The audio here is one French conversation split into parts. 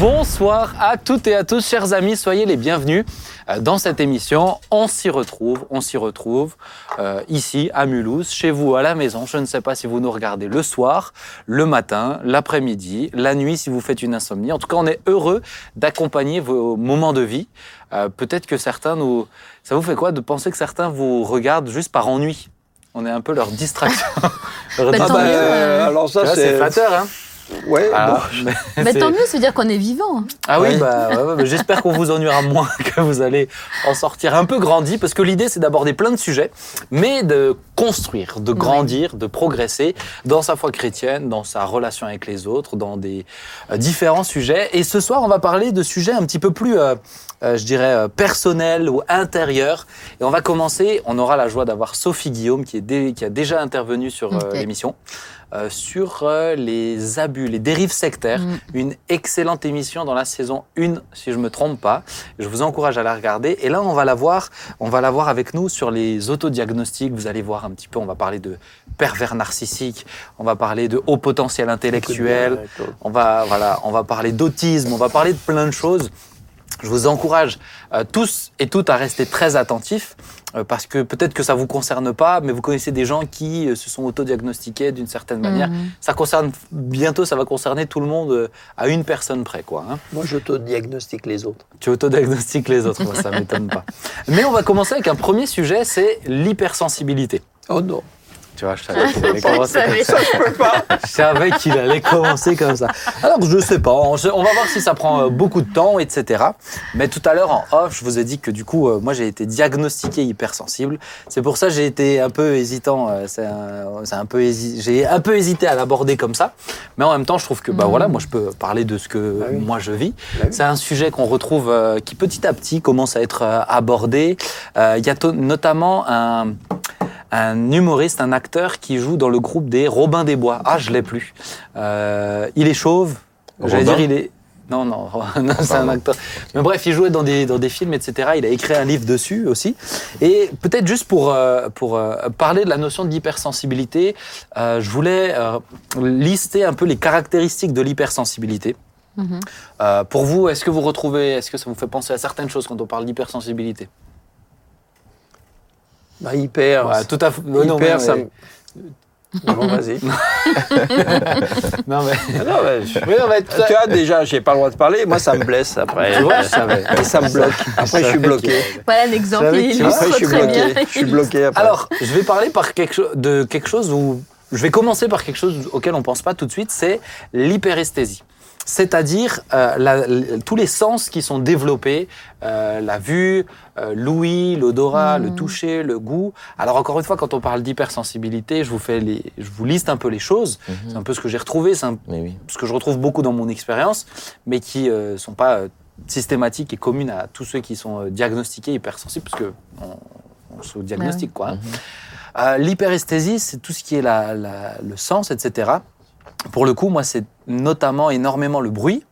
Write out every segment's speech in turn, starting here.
Bonsoir à toutes et à tous, chers amis, soyez les bienvenus euh, dans cette émission. On s'y retrouve, on s'y retrouve euh, ici à Mulhouse, chez vous à la maison. Je ne sais pas si vous nous regardez le soir, le matin, l'après-midi, la nuit si vous faites une insomnie. En tout cas, on est heureux d'accompagner vos moments de vie. Euh, Peut-être que certains nous... Ça vous fait quoi de penser que certains vous regardent juste par ennui? On est un peu leur distraction. Leur Bah, euh, alors ça, c'est. flatteur, hein Ouais, Ah, bon. mais tant mieux, c'est dire qu'on est vivant. Ah oui, Ouais. bah, ouais, ouais, j'espère qu'on vous ennuiera moins, que vous allez en sortir un peu grandi, parce que l'idée c'est d'aborder plein de sujets, mais de construire, de grandir, de progresser dans sa foi chrétienne, dans sa relation avec les autres, dans des euh, différents sujets. Et ce soir, on va parler de sujets un petit peu plus, euh, euh, je dirais, euh, personnels ou intérieurs. Et on va commencer, on aura la joie d'avoir Sophie Guillaume, qui, est dé- qui a déjà intervenu sur euh, l'émission. Euh, sur euh, les abus, les dérives sectaires. Mm. Une excellente émission dans la saison 1, si je me trompe pas. Je vous encourage à la regarder. Et là, on va la voir, on va la voir avec nous sur les autodiagnostics. Vous allez voir un petit peu, on va parler de pervers narcissique, on va parler de haut potentiel intellectuel, on va, voilà, on va parler d'autisme, on va parler de plein de choses. Je vous encourage euh, tous et toutes à rester très attentifs parce que peut-être que ça vous concerne pas, mais vous connaissez des gens qui euh, se sont autodiagnostiqués d'une certaine manière. Mhm. Ça concerne bientôt, ça va concerner tout le monde euh, à une personne près, quoi. hein. Moi, j'auto-diagnostique les autres. Tu autodiagnostiques les autres, moi, ça m'étonne pas. Mais on va commencer avec un premier sujet, c'est l'hypersensibilité. Oh non. Tu vois, je savais qu'il allait commencer comme savais. ça. Je savais qu'il allait commencer comme ça. Alors, je sais pas, on, va voir si ça prend euh, beaucoup de temps, etc. Mais tout à l'heure, en off, je vous ai dit que du coup, euh, moi, j'ai été diagnostiqué hypersensible. C'est pour ça que j'ai été un peu hésitant. euh, c'est un, un peu j'ai un peu hésité à l'aborder comme ça. Mais en même temps, je trouve que, bah Mhm. voilà, moi, je peux parler de ce que Bah oui. moi je vis. Bah oui. C'est un sujet qu'on retrouve, euh, qui petit à petit commence à être euh, abordé. Euh, Il y a notamment un, un humoriste, un acteur qui joue dans le groupe des Robins des Bois. Ah, je l'ai plus. Euh, il est chauve. J'allais Robin dire, il est. Non, non, non, c'est un acteur. Mais bref, il jouait dans des, dans des films, etc. Il a écrit un livre dessus aussi. Et peut-être juste pour, euh, pour euh, parler de la notion euh, je voulais euh, lister un peu les caractéristiques de l'hypersensibilité. Mhm. Euh, pour vous, est-ce que vous retrouvez, est-ce que ça vous fait penser à certaines choses quand on parle d'hypersensibilité? Bah, hyper. Ouais, Tout à fait. hyper, non, mais- ça me. Non, vas-y. Non, mais. Ah non, mais je- Oui, non, mais tout à- Tu vois, déjà, j'ai pas le droit de parler. Moi, ça me blesse après. Tu vois. Et ça me bloque. Après, je suis bloqué. Voilà un exemple, Après, je suis très bien. bloqué. Je suis bloqué après. Alors, je vais parler par quelque de quelque chose où. Je vais commencer par quelque chose auquel on pense pas tout de suite, c'est l'hyperesthésie. C'est-à-dire euh, tous les sens qui sont développés, euh, la vue, euh, l'ouïe, l'odorat, le toucher, le goût. Alors encore une fois, quand on parle d'hypersensibilité, je vous fais les, je vous liste un peu les choses. C'est un peu ce que j'ai retrouvé, c'est oui. ce que je retrouve beaucoup dans mon expérience, mais qui ne sont pas systématiques et communes à tous ceux qui sont diagnostiqués hypersensibles, parce que on, on se diagnostique, quoi. hein. Mhm. L'hyperesthésie, c'est tout ce qui est la- la- le sens, etc. Pour le coup, moi, c'est notamment énormément le bruit.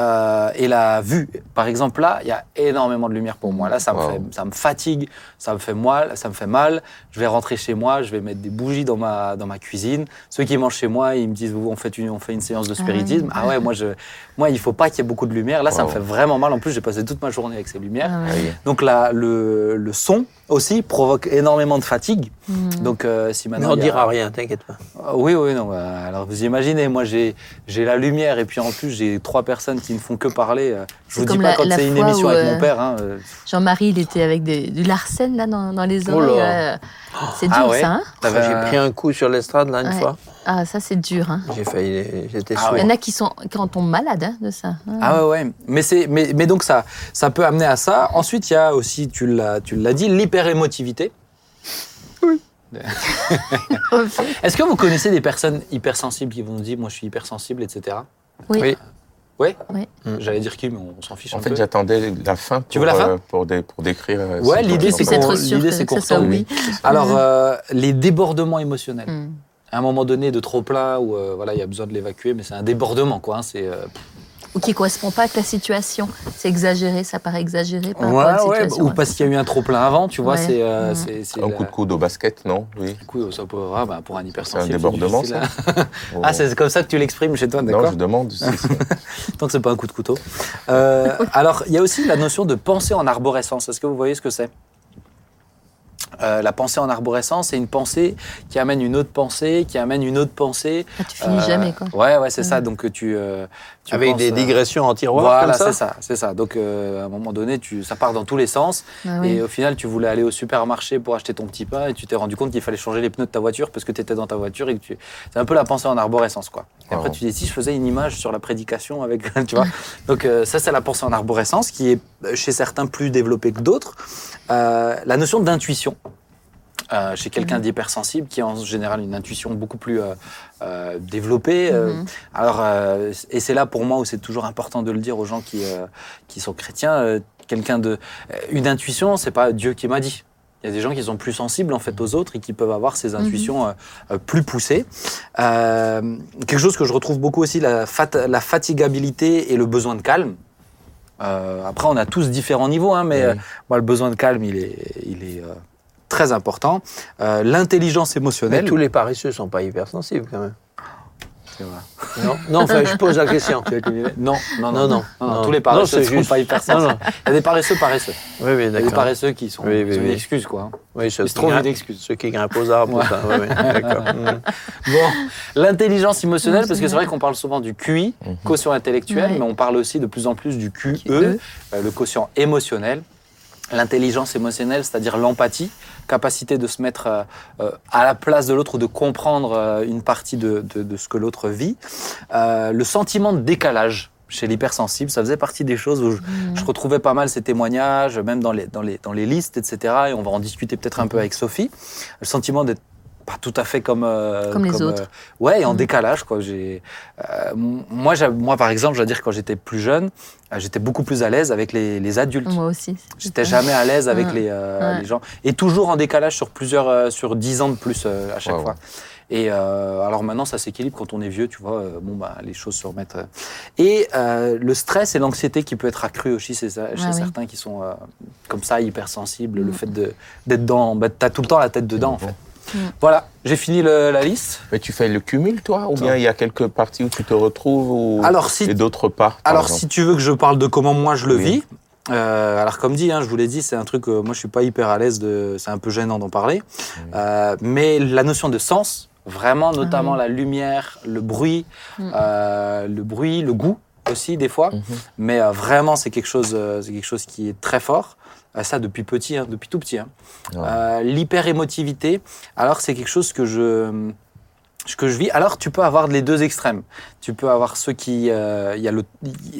Euh, et la vue. Par exemple, là, il y a énormément de lumière pour moi. Là, ça me, Wow. fait, ça me fatigue, ça me fait mal, ça me fait mal. Je vais rentrer chez moi, je vais mettre des bougies dans ma, dans ma cuisine. Ceux qui mangent chez moi, ils me disent on fait une, on fait une séance de spiritisme. Ah ouais, moi, je, moi il faut pas qu'il y ait beaucoup de lumière. Là, ça me fait vraiment mal. En plus, j'ai passé toute ma journée avec ces lumières. Ah ouais. Ah oui. Donc là, le, le son aussi provoque énormément de fatigue. Mhm. Donc euh, si maintenant on y a- dira rien, t'inquiète pas. Ah, Oui, oui, non. euh, Alors vous imaginez, moi j'ai j'ai la lumière et puis en plus j'ai trois personnes qui ne font que parler. euh, Je C'est vous dis comme pas la- quand c'est une émission avec euh, mon père. hein, euh, Jean-Marie, il était avec des- du Larsen là, dans, dans les Oh oreilles. C'est dur Ah ouais ça. Hein J'ai pris un coup sur l'estrade là une Ouais. fois. ah, ça c'est dur. Hein. J'ai failli. J'étais Ah sourd. Il y en a qui, sont, qui en tombent malades hein, de ça. Ah. Ah ouais, ouais. Mais, c'est, mais, mais donc ça, ça peut amener à ça. Ensuite, il y a aussi, tu l'as, tu l'as dit, l'hyperémotivité. Est-ce que vous connaissez des personnes hypersensibles qui vont dire, moi je suis hypersensible, etc. Oui. Oui. Ouais Oui. J'allais dire qui, mais on s'en fiche En un fait, peu. j'attendais la fin pour, Tu veux la fin euh, pour, dé- pour décrire. euh, Ouais, ce l'idée, c'est qu'on- l'idée, c'est qu'on oui. Alors, euh, les débordements émotionnels. Mhm. À un moment donné, de trop plein, où euh, voilà, il y a besoin de l'évacuer, mais c'est un débordement, quoi. hein, c'est, euh, ou qui correspond pas avec la situation. C'est exagéré, ça paraît exagéré par Ouais, rapport à la ouais, situation. ou parce qu'il y a eu un trop plein avant, tu vois, Ouais. c'est euh, c'est- c'est Un la- coup de coude au basket, non Oui. Du coup, ça peut, ah, bah, pour un C'est un hypersensible. débordement, ça hein. Oh. Ah, c'est comme ça que tu l'exprimes chez toi, Non, d'accord je demande. si c'est- Tant que c'est pas un coup de couteau. Euh, alors, il y a aussi la notion de pensée en arborescence. Est-ce que vous voyez ce que c'est? Euh, la pensée en arborescence, c'est une pensée qui amène une autre pensée, qui amène une autre pensée. Ah, tu finis Euh, jamais, quoi. Ouais, ouais, c'est Mhm. ça. Donc tu, euh, tu Avec penses, des digressions en tiroir Voilà, comme ça c'est ça, c'est ça. Donc euh, à un moment donné, tu, ça part dans tous les sens. Ah oui. Et au final, tu voulais aller au supermarché pour acheter ton petit pain et tu t'es rendu compte qu'il fallait changer les pneus de ta voiture parce que tu étais dans ta voiture et que tu... C'est un peu la pensée en arborescence, quoi. Et après, tu dis, si je faisais une image sur la prédication avec... tu vois Donc euh, ça, c'est la pensée en arborescence qui est euh, chez certains plus développée que d'autres. Euh, la notion d'intuition. Euh, chez quelqu'un Mhm. d'hypersensible qui a en général une intuition beaucoup plus euh, euh, développée. euh, Mhm. alors, euh, et c'est là pour moi où c'est toujours important de le dire aux gens qui, euh, qui sont chrétiens. euh, quelqu'un de, euh, une intuition, c'est pas Dieu qui m'a dit. Il y a des gens qui sont plus sensibles en fait aux autres et qui peuvent avoir ces intuitions euh, euh, plus poussées. Euh, quelque chose que je retrouve beaucoup aussi, la, fat- la fatigabilité et le besoin de calme. Euh, après, on a tous différents niveaux, hein, mais Oui. euh, moi, le besoin de calme, il est, il est euh, très important. Euh, L'intelligence Mais émotionnelle. tous les paresseux sont pas hypersensibles quand même. C'est vrai. Non, non enfin, je pose la question. Non, non, non, Non, non, non, non. tous les paresseux ne sont juste- pas hyper Non, non. Il y a des paresseux paresseux. Oui, oui, Il y a des d'accord. paresseux qui sont, Oui, oui, qui sont oui. une excuse, quoi. Oui, ceux Ils se trouvent une excuse. Ceux qui grimpent aux arbres, Ouais. ça. Oui, oui, d'accord. Mhm. Bon, l'intelligence émotionnelle, parce que c'est vrai qu'on parle souvent du QI, Mhm. quotient intellectuel, Ouais. mais on parle aussi de plus en plus du QE, QE. euh, le quotient émotionnel. L'intelligence émotionnelle, c'est-à-dire l'empathie, capacité de se mettre euh, euh, à la place de l'autre ou de comprendre euh, une partie de, de- de ce que l'autre vit. Euh, le sentiment de décalage chez l'hypersensible, ça faisait partie des choses où je, Mhm. je retrouvais pas mal ces témoignages, même dans les, dans les, dans les listes, etc. Et on va en discuter peut-être un peu avec Sophie. Le sentiment d'être pas tout à fait comme euh, Comme les autres. euh, ouais, et en Mhm. décalage quoi. J'ai euh, moi, moi par exemple, je dois dire quand j'étais plus jeune, euh, j'étais beaucoup plus à l'aise avec les, les adultes. Moi aussi. J'étais jamais à l'aise avec Ouais. les, euh, Ouais. les gens et toujours en décalage sur plusieurs euh, sur dix ans de plus euh, à chaque fois. Et euh, alors maintenant, ça s'équilibre quand on est vieux, tu vois. euh, bon, bah, les choses se remettent. euh. Et euh, le stress et l'anxiété qui peut être accru aussi chez, chez Ah oui. certains qui sont euh, comme ça, hypersensibles. Le Mm. fait de- d'être dans. Bah, t'as tout le temps la tête dedans, en fait. Mm. Voilà, j'ai fini le- la liste. Mais tu fais le cumul, toi Ou bien il y a quelques parties où tu te retrouves ou... Alors, si et d'autres pas Alors, exemple si tu veux que je parle de comment moi je le Oui. vis, euh, alors comme dit, hein, je vous l'ai dit, c'est un truc, euh, moi je suis pas hyper à l'aise, de, c'est un peu gênant d'en parler, Euh, mais la notion de sens, vraiment, notamment oui. la lumière, le bruit, Mm. euh, le bruit, le goût aussi des fois, Mhm. mais euh, vraiment c'est quelque chose, c'est quelque chose qui est très fort. Ça depuis petit, hein, depuis tout petit. hein. Ouais. Euh, L'hyper émotivité, alors c'est quelque chose que je ce que je vis. Alors, tu peux avoir les deux extrêmes. Tu peux avoir ceux qui, euh, il y a le,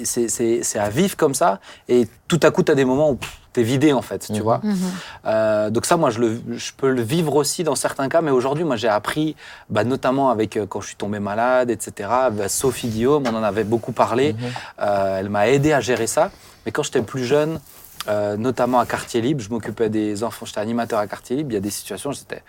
c'est, c'est, c'est à vivre comme ça, et tout à coup, tu as des moments où tu es vidé en fait, tu Mhm. vois. Mhm. Euh, donc ça, moi, je, le, je peux le vivre aussi dans certains cas, mais aujourd'hui, moi, j'ai appris, bah, notamment avec euh, quand je suis tombé malade, etc. bah, Sophie Guillaume, on en avait beaucoup parlé. Mhm. Euh, elle m'a aidé à gérer ça. Mais quand j'étais plus jeune, euh, notamment à Quartier Libre, je m'occupais des enfants, j'étais animateur à Quartier Libre, il y a des situations, c'était,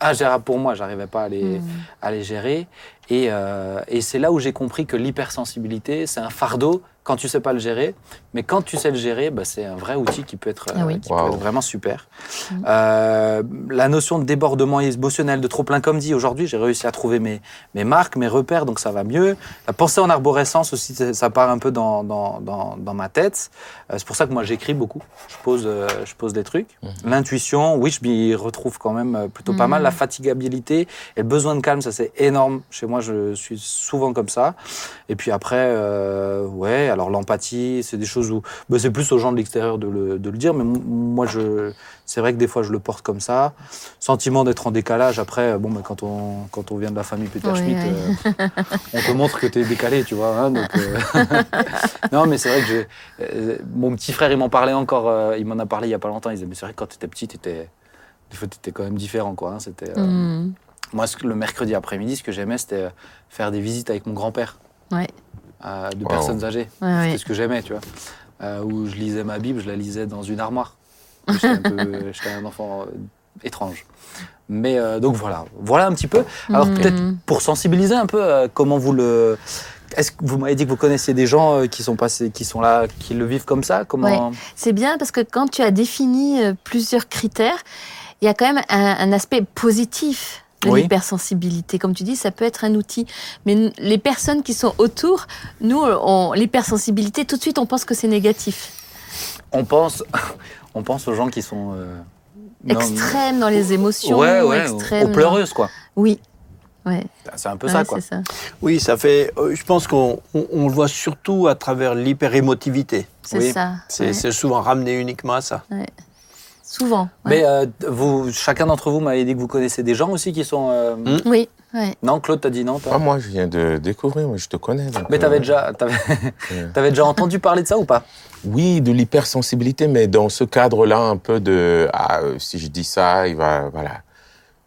ingérable pour moi, j'arrivais pas à les, Mhm. à les gérer. Et, euh, et c'est là où j'ai compris que l'hypersensibilité, c'est un fardeau quand tu sais pas le gérer. Mais quand tu sais le gérer, bah, c'est un vrai outil qui peut être, Ah oui. euh, peut être vraiment super. Mhm. Euh, la notion de débordement émotionnel, de trop plein, comme dit aujourd'hui, j'ai réussi à trouver mes, mes marques, mes repères, donc ça va mieux. La pensée en arborescence aussi, ça- part un peu dans, dans, dans, dans ma tête. Euh, c'est pour ça que moi j'écris beaucoup. Je pose, euh, je pose des trucs. Mhm. L'intuition, oui, je m'y retrouve quand même plutôt pas Mhm. mal. La fatigabilité et le besoin de calme, ça c'est énorme. Chez moi, je suis souvent comme ça. Et puis après, euh, ouais, alors l'empathie, c'est des choses où bah, c'est plus aux gens de l'extérieur de le, de le dire, mais moi, je, c'est vrai que des fois, je le porte comme ça. Sentiment d'être en décalage. Après, bon, bah, quand, on, quand on vient de la famille Peter Oui, Schmitt, oui. euh, on te montre que tu es décalé, tu vois. hein, donc, euh, non, mais c'est vrai que j'ai- euh, mon petit frère, il m'en parlait encore, euh, il m'en a parlé il y a pas longtemps. Il disait, mais c'est vrai que quand tu étais petit, tu étais, des fois, t'étais quand même différent, quoi. hein, c'était, Mhm. Moi, le mercredi après-midi, ce que j'aimais, c'était faire des visites avec mon grand-père Ouais. Euh, de Wow. personnes âgées. Ouais, C'était ouais. ce que j'aimais, tu vois. Euh, où je lisais ma Bible, je la lisais dans une armoire. J'étais un, un enfant euh, étrange. Mais euh, donc voilà, voilà un petit peu. Alors Mhm. peut-être pour sensibiliser un peu, euh, comment vous le, Est-ce que vous m'avez dit que vous connaissiez des gens euh, qui sont passés, qui sont là, qui le vivent comme ça? Comment C'est bien parce que quand tu as défini euh, plusieurs critères, il y a quand même un, un aspect positif de Oui. l'hypersensibilité. Comme tu dis, ça peut être un outil. Mais les personnes qui sont autour, nous, on- l'hypersensibilité, tout de suite, on pense que c'est négatif. On pense, on pense aux gens qui sont euh, non, Extrême dans les émotions. Ouais, ouais, extrême aux pleureuses quoi. Oui. Ouais, C'est un peu ouais, ça quoi. ça. Oui, ça fait. euh, Je pense qu'on on, on le voit surtout à travers l'hyper-émotivité. C'est Oui. ça. C'est ouais. c'est souvent ramené uniquement à ça. Souvent. ouais. Mais euh, vous, chacun d'entre vous m'avait dit que vous connaissez des gens aussi qui sont. euh, Hmm. Oui, ouais. Non, Claude, t'as dit non toi Ah, moi, je viens de découvrir, moi, je te connais. donc, Mais euh, t'avais déjà, t'avais, t'avais déjà entendu parler de ça ou pas? Oui, de l'hypersensibilité, mais dans ce cadre-là, un peu de ah, euh, si je dis ça, il va voilà.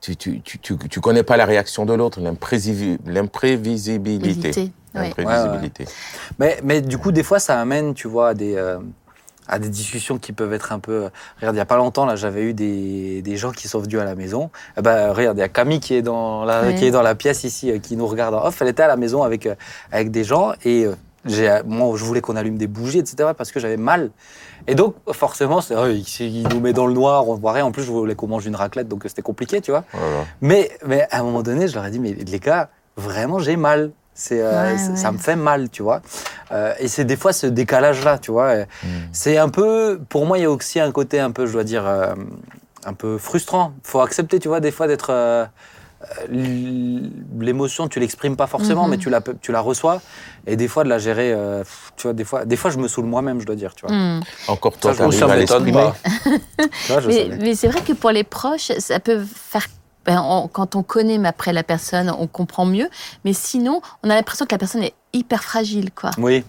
Tu tu tu tu, tu connais pas la réaction de l'autre, l'imprévisi- l'imprévisibilité. Ouais. L'imprévisibilité. Mais, mais du coup, des fois, ça amène, tu vois, à des, euh, à des discussions qui peuvent être un peu. Regarde, il n'y a pas longtemps, là, j'avais eu des, des gens qui sont venus à la maison. Eh ben, regarde, il y a Camille qui est dans la, Ouais. qui est dans la pièce ici, euh, qui nous regarde en off. Elle était à la maison avec, euh, avec des gens et euh, j'ai, euh, moi, je voulais qu'on allume des bougies, etc., parce que j'avais mal. Et donc, forcément, c'est, oh, il, il nous met dans le noir, on voit rien. En plus, je voulais qu'on mange une raclette, donc euh, c'était compliqué, tu vois. Voilà. Mais, mais à un moment donné, je leur ai dit, mais les gars, vraiment, j'ai mal. C'est, euh, Ouais, c'est- ouais. Ça me fait mal, tu vois. Euh, et c'est des fois ce décalage-là, tu vois. Et Mm. C'est un peu, pour moi, il y a aussi un côté un peu, je dois dire, euh, un peu frustrant. faut accepter, tu vois, des fois d'être. L'émotion, tu l'exprimes pas forcément, Mhm. mais tu la, tu la reçois. Et des fois, de la gérer, euh, tu vois, des fois, des fois, je me saoule moi-même, je dois dire, tu vois. Hmm. Encore toi, Ça, je- à m'étonne l'exprimer. pas. Tu vois, je Mais, mais c'est vrai que pour les proches, ça peut faire. Ben, on- quand on connaît mais après la personne, on comprend mieux. Mais sinon, on a l'impression que la personne est hyper fragile, quoi. Oui.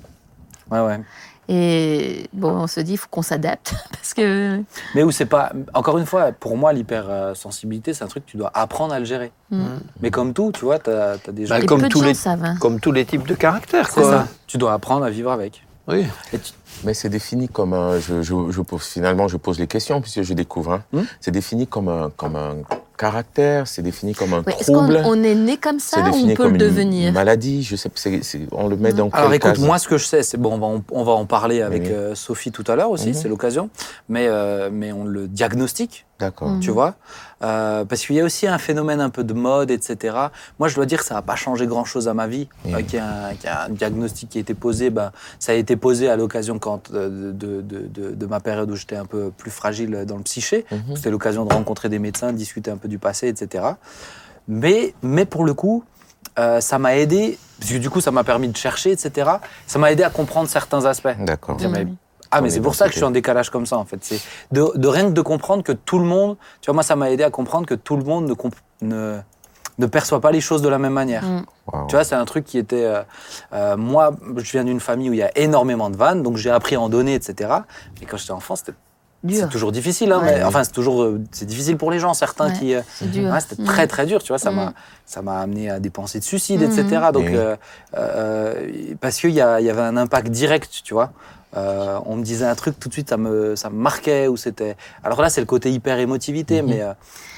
Ouais, ouais. Et bon, on se dit, il faut qu'on s'adapte parce que. Mais où c'est pas. Encore une fois, pour moi, l'hypersensibilité, c'est un truc que tu dois apprendre à le gérer. Hmm. Mais comme tout, tu vois, tu as, des gens. Bah, Et comme de tous gens les- savent. hein. Comme tous les types de caractères, c'est quoi. ça. Tu dois apprendre à vivre avec. Oui. Tu- Mais c'est défini comme un. Je, je, je pose, finalement, je pose les questions puisque je découvre. hein. Hmm. C'est défini comme un, comme un caractère, c'est défini comme un Ouais, Est-ce qu'on trouble. on est né comme ça ou on peut comme le une devenir maladie. Je sais, c'est- c'est- on le met dans Alors écoute, case moi, ce que je sais, c'est bon, on va en, on va en parler avec Oui. euh, Sophie tout à l'heure aussi, Mhm. c'est l'occasion. Mais, euh, mais on le diagnostique, D'accord. Hmm. tu vois. Euh, parce qu'il y a aussi un phénomène un peu de mode, etc. Moi, je dois dire que ça n'a pas changé grand-chose à ma vie. Euh, qu'il y, a un- qu'il y a un diagnostic qui a été posé, ben, ça a été posé à l'occasion quand euh, de, de, de, de ma période où j'étais un peu plus fragile dans le psyché. Mhm. C'était l'occasion de rencontrer des médecins, de discuter un peu du passé, etc. Mais, mais pour le coup, euh, ça m'a aidé, parce que du coup, ça m'a permis de chercher, etc. Ça m'a aidé à comprendre certains aspects. D'accord. Ah, mais c'est pour ça que je suis en décalage comme ça, en fait. C'est de, de rien que de comprendre que tout le monde, tu vois, moi, ça m'a aidé à comprendre que tout le monde ne, comp- ne, ne perçoit pas les choses de la même manière. Mm. Wow. Tu vois, c'est un truc qui était. euh, euh, moi, je viens d'une famille où il y a énormément de vannes, donc j'ai appris à en donner, etc. Mais quand j'étais enfant, c'était Dur. c'est toujours difficile. Hein, Ouais. mais- enfin, c'est toujours euh, c'est difficile pour les gens, certains Ouais. qui. euh, C'est dur. Ouais, c'était Mm. très très dur, tu vois, ça Mm. m'a ça m'a amené à des pensées de suicide, etc. Donc Oui. euh, euh, parce qu'il y, a- il y avait un impact direct, tu vois. Euh, on me disait un truc tout de suite, ça me ça me marquait ou c'était. Alors là, c'est le côté hyper émotivité, Mhm. mais euh,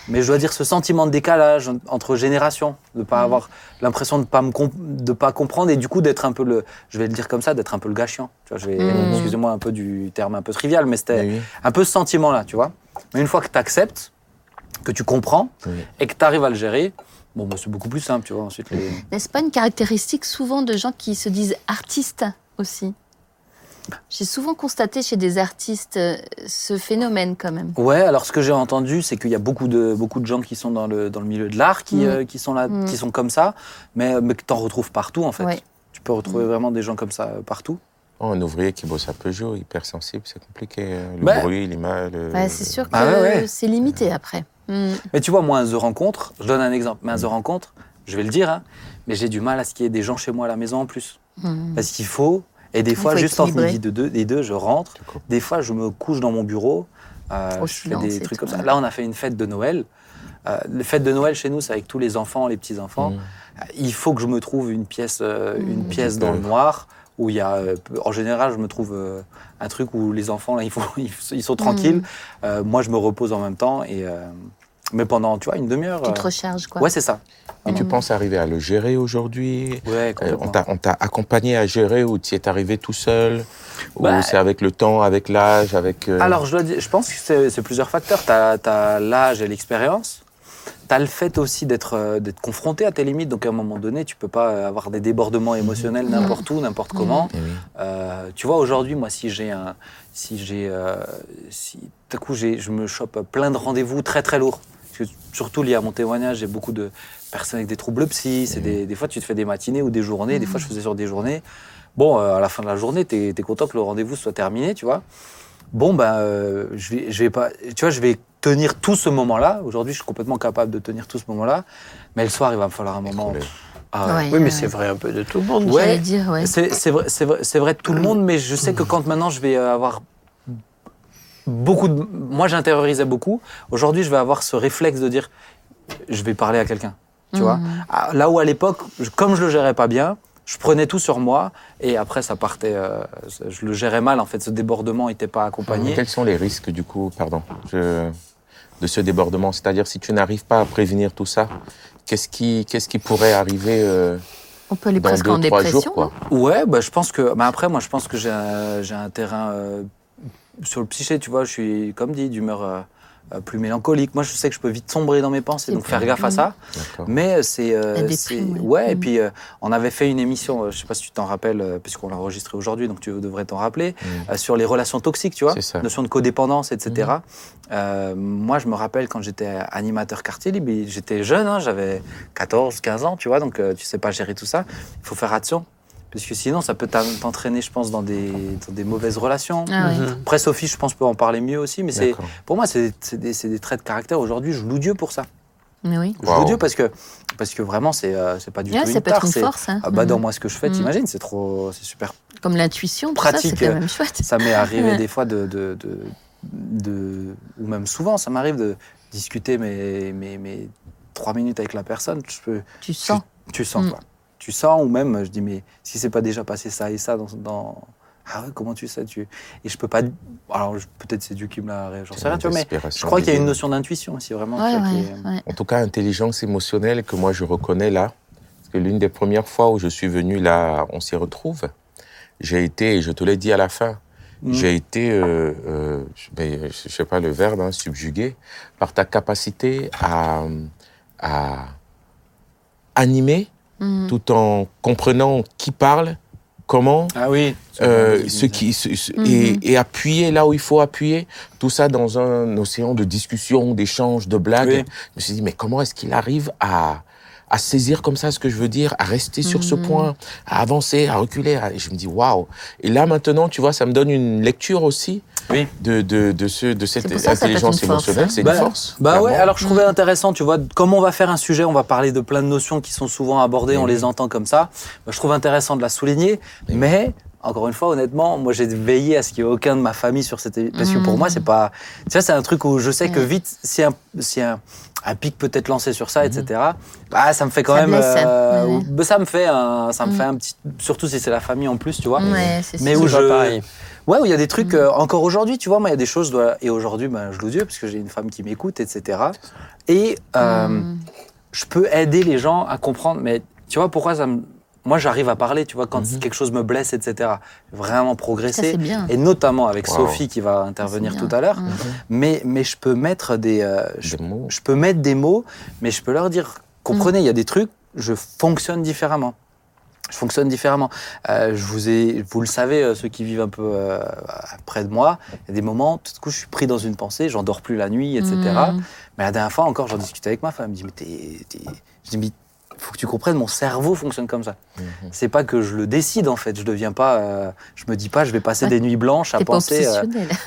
mais je dois dire ce sentiment de décalage en- entre générations, de pas Mhm. avoir l'impression de pas me comp- de pas comprendre et du coup d'être un peu le, je vais le dire comme ça, d'être un peu le gâchiant. Tu vois, je vais, Mhm. excusez-moi un peu du terme un peu trivial, mais c'était Oui, un peu ce sentiment-là, tu vois. Mais une fois que tu acceptes, que tu comprends Oui. et que tu arrives à le gérer, bon, bah, c'est beaucoup plus simple, tu vois. Ensuite, les... N'est-ce pas une caractéristique souvent de gens qui se disent artistes aussi? J'ai souvent constaté chez des artistes euh, ce phénomène quand même. Ouais, alors ce que j'ai entendu, c'est qu'il y a beaucoup de, beaucoup de gens qui sont dans le, dans le milieu de l'art qui, Mm. euh, qui, sont là, Mm. qui sont comme ça, mais, mais que tu en retrouves partout, en fait. Ouais. Tu peux retrouver vraiment des gens comme ça euh, partout. Oh, un ouvrier qui bosse à Peugeot, hypersensible, c'est compliqué. euh, Le Bah. bruit, l'image. le- c'est sûr que Ah ouais, ouais. c'est limité après. Mm. Mais tu vois, moi, un The Rencontre, je donne un exemple, mais un The Rencontre, je vais le dire, hein, mais j'ai du mal à ce qu'il y ait des gens chez moi à la maison en plus. Mm. Parce qu'il faut, et des Il fois, juste entre équilibrer. midi de deux, des deux, je rentre. Des fois, je me couche dans mon bureau, euh, je fais des trucs tout, comme ça. Là, on a fait une fête de Noël. Euh, les fêtes de Noël chez nous, c'est avec tous les enfants, les petits enfants. Mm. Euh, Il faut que je me trouve une pièce, euh, une Mm. pièce dans le noir où il y a, en général, je me trouve un truc où les enfants là, ils, font- ils sont tranquilles. Mm. Euh, moi, je me repose en même temps et. Mais pendant, tu vois, une demi-heure. Tu te euh, recharges, quoi. Ouais, c'est ça. Et tu penses arriver à le gérer aujourd'hui Ouais, Euh, complètement. on t'a- on t'a accompagné à gérer ou tu es arrivé tout seul Bah, Ou c'est avec le temps, avec l'âge, avec... euh, Alors, je, dois dire- je pense que c'est plusieurs facteurs. Tu as, l'âge et l'expérience. Tu as le fait aussi d'être euh, d'être confronté à tes limites. Donc, à un moment donné, tu peux pas avoir des débordements émotionnels n'importe où, n'importe comment. eh oui. Euh, tu vois, aujourd'hui, moi, si j'ai un. Si j'ai. euh, si tout à coup, j'ai- je me chope plein de rendez-vous très, très lourds. Parce que, surtout lié à mon témoignage, j'ai beaucoup de personnes avec des troubles psy. C'est des, des fois, tu te fais des matinées ou des journées. Des fois, je faisais sur des journées. Bon, euh, à la fin de la journée, tu es, content que le rendez-vous soit terminé, tu vois. Bon, ben, euh, je, vais, je vais pas. Tu vois, je vais tenir tout ce moment-là. Aujourd'hui, je suis complètement capable de tenir tout ce moment-là. Mais le soir, il va me falloir un moment. Ah ouais. Oui, mais ouais. c'est vrai un peu de tout le monde. Ouais. J'allais dire, ouais. C'est vrai, c'est vrai, c'est vrai de tout le monde, mais je sais que quand maintenant je vais euh, avoir beaucoup de. Moi, j'intériorisais beaucoup. Aujourd'hui, je vais avoir ce réflexe de dire je vais parler à quelqu'un. Tu vois Mhm. Ah, Là où à l'époque, comme je le gérais pas bien, je prenais tout sur moi et après ça partait. euh, je le gérais mal en fait. Ce débordement n'était pas accompagné. Quels sont les risques du coup, pardon, je- de ce débordement? C'est-à-dire si tu n'arrives pas à prévenir tout ça, qu'est-ce qui, qu'est-ce qui pourrait arriver euh, On peut aller dans presque deux, en trois dépression. jours quoi Ouais, bah, je pense que. bah, après, moi, je pense que j'ai un, j'ai un terrain euh, sur le psyché, tu vois. Je suis, comme dit, d'humeur euh, euh, plus mélancolique. Moi, je sais que je peux vite sombrer dans mes pensées, donc faire gaffe à ça. Mais euh, c'est. euh, ouais. ouais, et Mm. puis, euh, on avait fait une émission, euh, je sais pas si tu t'en rappelles, euh, puisqu'on l'a enregistré aujourd'hui, donc tu devrais t'en rappeler, Mm. euh, sur les relations toxiques, tu vois. C'est ça. Notion de codépendance, etc. Euh, moi, je me rappelle quand j'étais animateur quartier libre, j'étais jeune, hein, j'avais 14, 15 ans, tu vois, donc euh, tu sais pas gérer tout ça. Il faut faire attention. Parce que sinon, ça peut t'en- t'entraîner, je pense, dans des, dans des mauvaises relations. Ah ouais. Mhm. Après, Sophie, je pense, peut en parler mieux aussi, mais c'est, pour moi, c'est des, traits de caractère. Aujourd'hui, je loue Dieu pour ça. Mais oui. Je Wow. loue Dieu parce que, parce que vraiment, c'est, euh, c'est pas du Ouais, tout ça une peut être une force. hein. Ah bah, dans Mhm. moi, ce que je fais, Mhm. t'imagines, c'est trop, c'est super Comme l'intuition, ça, pratique, c'est quand même chouette. ça m'est arrivé Ouais. des fois de, de, de, de- ou même souvent, ça m'arrive de discuter mes, mes, mes trois minutes avec la personne. Je peux, Tu sens. tu sens Mm. quoi. Tu sens ou même je dis mais si c'est pas déjà passé ça et ça dans, dans- ah ouais comment tu sais tu et je peux pas alors je- peut-être c'est Dieu qui me l'a j'en sais rien tu vois mais je crois qu'il y a une notion d'intuition aussi vraiment Ouais, ouais, est-. En tout cas, intelligence émotionnelle que moi je reconnais là. Parce que l'une des premières fois où je suis venu là, on s'y retrouve. J'ai été, et je te l'ai dit à la fin, Mm. j'ai été, euh, euh, je sais pas le verbe, hein, subjugué par ta capacité à, à animer Mhm. tout en comprenant qui parle, comment, ah oui euh, ce qui, ce- ce- et, et appuyer là où il faut appuyer, tout ça dans un océan de discussion, d'échanges, de blagues. Oui. Je me suis dit, mais comment est-ce qu'il arrive à, à saisir comme ça ce que je veux dire, à rester sur ce Mhm. point, à avancer, à reculer à- Et je me dis, waouh Et là maintenant, tu vois, ça me donne une lecture aussi Oui. de, de, de, ce, de cette ça ça intelligence une force, émotionnelle. hein. C'est Bah, une force. Bah ouais, alors je trouvais intéressant, tu vois, comme on va faire un sujet, on va parler de plein de notions qui sont souvent abordées, on Mhm. les entend comme ça. Bah, je trouve intéressant de la souligner, mais encore une fois, honnêtement, moi j'ai veillé à ce qu'il n'y ait aucun de ma famille sur cette. Parce que pour moi, c'est pas. Tu vois, c'est un truc où je sais que vite, si un, si un, un pic peut être lancé sur ça, etc., bah, ça me fait quand Ça même. blesse, euh, ouais. bah, ça me fait un, ça me Mhm. fait un petit. Surtout si c'est la famille en plus, tu vois. Ouais, c'est Mais où je- pareil. Ouais, où il y a des trucs, Mhm. euh, encore aujourd'hui, tu vois, moi, il y a des choses, et aujourd'hui, ben, je loue Dieu, parce que j'ai une femme qui m'écoute, etc. Et euh, Mhm. je peux aider les gens à comprendre, mais tu vois, pourquoi ça me... Moi, j'arrive à parler, tu vois, quand Mhm. quelque chose me blesse, etc. Vraiment Ça, progresser. c'est bien. Et notamment avec Wow. Sophie qui va intervenir tout à l'heure. Mhm. Mais, mais je peux mettre des... euh, je, Des mots. je peux mettre des mots, mais je peux leur dire, comprenez, il y a des trucs, je fonctionne différemment. Je fonctionne différemment. Euh, je vous ai, vous le savez, euh, ceux qui vivent un peu euh, près de moi, il y a des moments, tout à coup, je suis pris dans une pensée, j'en dors plus la nuit, etc. Mhm. Mais la dernière fois encore, j'en discutais avec ma femme. Elle me dit, mais t'es, t'es- Je dis, mais faut que tu comprennes, mon cerveau fonctionne comme ça. Mhm. C'est pas que je le décide en fait. Je deviens pas, euh, je me dis pas, je vais passer Ouais. des nuits blanches à T'es pas penser. euh,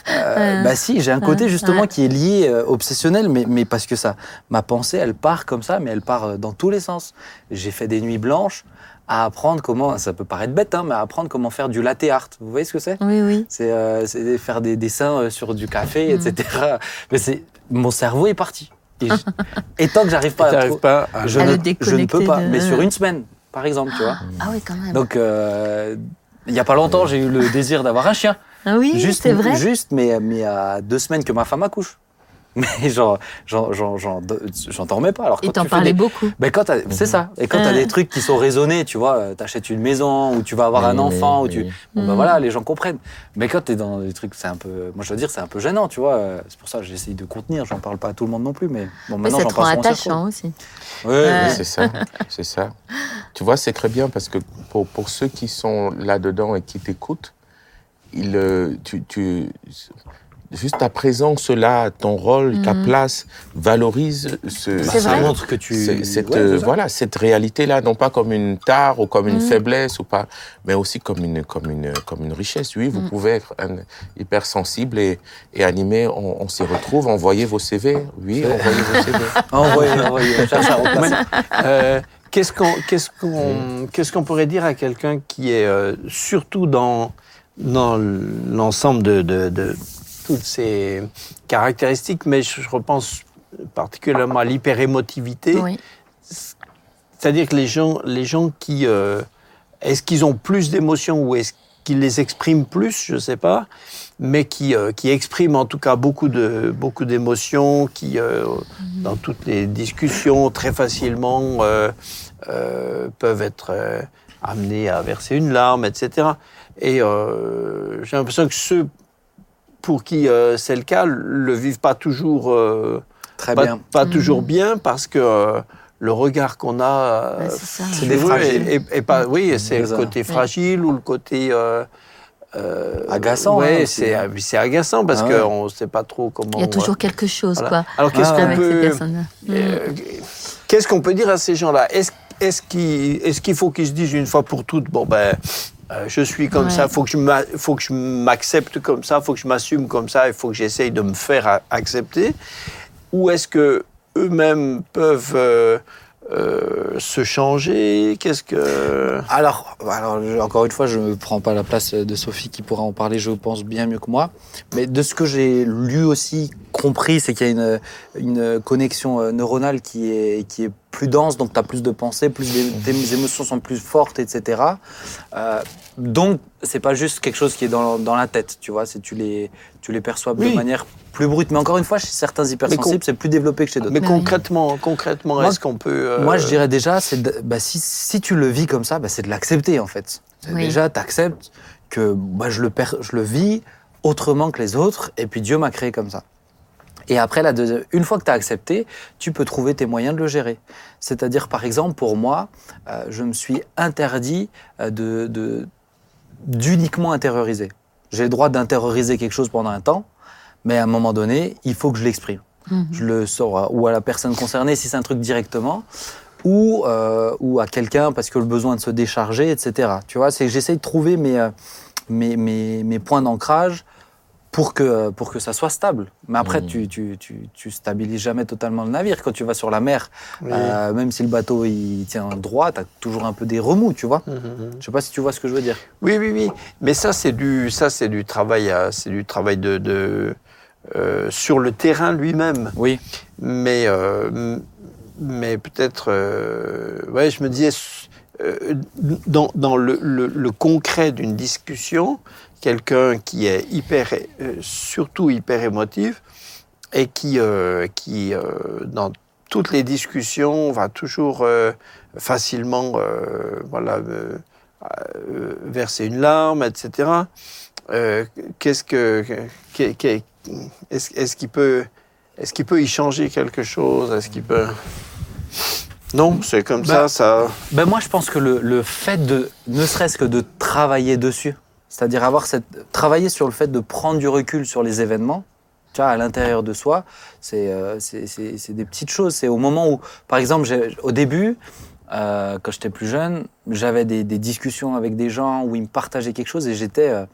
euh, bah si, j'ai un côté justement ouais. qui est lié obsessionnel, mais, mais parce que ça, ma pensée, elle part comme ça, mais elle part dans tous les sens. J'ai fait des nuits blanches à apprendre comment, ça peut paraître bête, hein, mais à apprendre comment faire du latte art. Vous voyez ce que c'est? Oui, oui. C'est faire des dessins sur du café, etc. Mais c'est mon cerveau est parti. Et, tant que j'arrive pas, à trou- pas à... je, À ne, le je ne peux pas. de- Mais sur une semaine, par exemple, tu vois. Ah oui, quand même. Donc, euh, il y a pas longtemps, j'ai eu le désir d'avoir un chien. ah oui, Juste, c'est vrai. juste, mais, mais à deux semaines que ma femme accouche. Mais j'en, dormais pas. Alors Et quand t'en tu fais parlais des- beaucoup. Ben quand c'est ça. Et quand tu as des trucs qui sont raisonnés, tu vois, euh, t'achètes une maison ou tu vas avoir un Oui, enfant, oui, ou tu, oui. bon, ben Mm. voilà, les gens comprennent. Mais quand tu es dans des trucs, c'est un peu, moi je veux dire, c'est un peu gênant, tu vois. euh, C'est pour ça que j'essaye de contenir. J'en parle pas à tout le monde non plus, mais bon, Mais maintenant j'en parle attachant aussi. Ouais, ouais. C'est ça, c'est ça. Tu vois, c'est très bien parce que pour, pour ceux qui sont là-dedans et qui t'écoutent, il, euh, tu, tu, juste ta présence là, ton rôle, ta Mhm. place, valorise ce, C'est ça montre que tu. cette, Ouais, euh, ça. voilà, cette réalité-là, non pas comme une tare ou comme une Mhm. faiblesse ou pas, mais aussi comme une, comme une, comme une richesse. Oui, vous Mhm. pouvez être un- hypersensible et, et animé. On, on s'y retrouve. Envoyez vos CV. Oui, envoyez vos CV. Envoyez, envoyez, à remplacer. Euh, Qu'est-ce qu'on qu'est-ce qu'on qu'est-ce qu'on pourrait dire à quelqu'un qui est euh, surtout dans dans l'ensemble de, de, de toutes ces caractéristiques, mais je, repense particulièrement à l'hyperémotivité. Oui. C'est-à-dire que les gens, les gens qui. euh, est-ce qu'ils ont plus d'émotions ou est-ce qu'ils les expriment plus Je ne sais pas. Mais qui, euh, qui expriment en tout cas beaucoup de beaucoup d'émotions, qui, euh, dans toutes les discussions, très facilement peuvent être amenés à verser une larme, etc. Et j'ai l'impression que ceux pour qui euh, c'est le cas le vivent pas toujours. euh, Très pas, bien. pas toujours bien parce que euh, le regard qu'on a Ouais, c'est des fragiles. est pas, oui, c'est le C'est ça. côté fragile ou le côté euh, euh, Agaçant, Ouais, hein, c'est c'est agaçant parce Ah ouais. qu'on ne sait pas trop comment. Il y a toujours quelque chose, voilà. quoi, Alors qu'est-ce Ah, qu'on peut. Mm. euh, qu'est-ce qu'on peut dire à ces gens-là? Est-ce est-ce qu'il est-ce qu'il faut qu'ils se disent une fois pour toutes bon ben euh, je suis comme Ouais. ça, faut que je faut que je m'accepte comme ça, faut que je m'assume comme ça, il faut que j'essaye de me faire accepter ou est-ce que eux-mêmes peuvent euh, euh, se changer? Qu'est-ce que Alors, encore une fois, je ne prends pas la place de Sophie qui pourra en parler, je pense, bien mieux que moi. Mais de ce que j'ai lu aussi, compris, c'est qu'il y a une, une connexion neuronale qui est, qui est plus dense, donc tu as plus de pensées, plus des, tes émotions sont plus fortes, etc. Euh, donc, c'est pas juste quelque chose qui est dans, dans la tête, tu vois, c'est tu les, tu les perçois Oui. de manière plus brute. Mais encore une fois, chez certains hypersensibles, c'est plus développé que chez d'autres. Mais oui. concrètement, concrètement, est-ce qu'on peut euh, Moi, je dirais déjà, c'est de- bah, si, si tu le vis comme ça, bah, c'est de l'accepter en fait. Oui. Déjà, tu acceptes que bah, je, le per- je le vis autrement que les autres, et puis Dieu m'a créé comme ça. Et après, la deuxième- une fois que tu as accepté, tu peux trouver tes moyens de le gérer. C'est-à-dire, par exemple, pour moi, euh, je me suis interdit euh, de, d'uniquement intérioriser. J'ai le droit d'intérioriser quelque chose pendant un temps, mais à un moment donné, il faut que je l'exprime Mhm. je le sors ou à la personne concernée si c'est un truc directement, ou, euh, ou à quelqu'un parce que le besoin de se décharger, etc. Tu vois, c'est que j'essaye de trouver mes, mes, mes, mes points d'ancrage pour que, pour que ça soit stable. Mais après, Mhm. tu, tu, tu, tu stabilises jamais totalement le navire. Quand tu vas sur la mer, Oui. euh, même si le bateau il tient droit, tu as toujours un peu des remous, tu vois. Mhm, mhm. Je sais pas si tu vois ce que je veux dire. Oui, oui, oui. Mais ça, c'est du, ça, c'est du travail, c'est du travail de, de, euh, sur le terrain lui-même. Oui. Mais, euh, mais peut-être, ouais, je me disais, dans, dans le, le- le concret d'une discussion, quelqu'un qui est hyper, euh, surtout hyper émotif, et qui, euh, qui euh, dans toutes les discussions, va toujours euh, facilement, voilà. verser une larme, etc. Qu'est-ce que, est-ce, est-ce qu'il peut, est-ce qu'il peut y changer quelque chose? Est-ce qu'il peut Non, c'est comme Bah, ça, ça. Ben moi, je pense que le, le fait de, ne serait-ce que de travailler dessus, c'est-à-dire avoir cette, travailler sur le fait de prendre du recul sur les événements, tu vois, à l'intérieur de soi, c'est, euh, c'est, c'est, c'est des petites choses. C'est au moment où, par exemple, au début, euh, quand j'étais plus jeune, j'avais des, des discussions avec des gens où ils me partageaient quelque chose et j'étais, euh,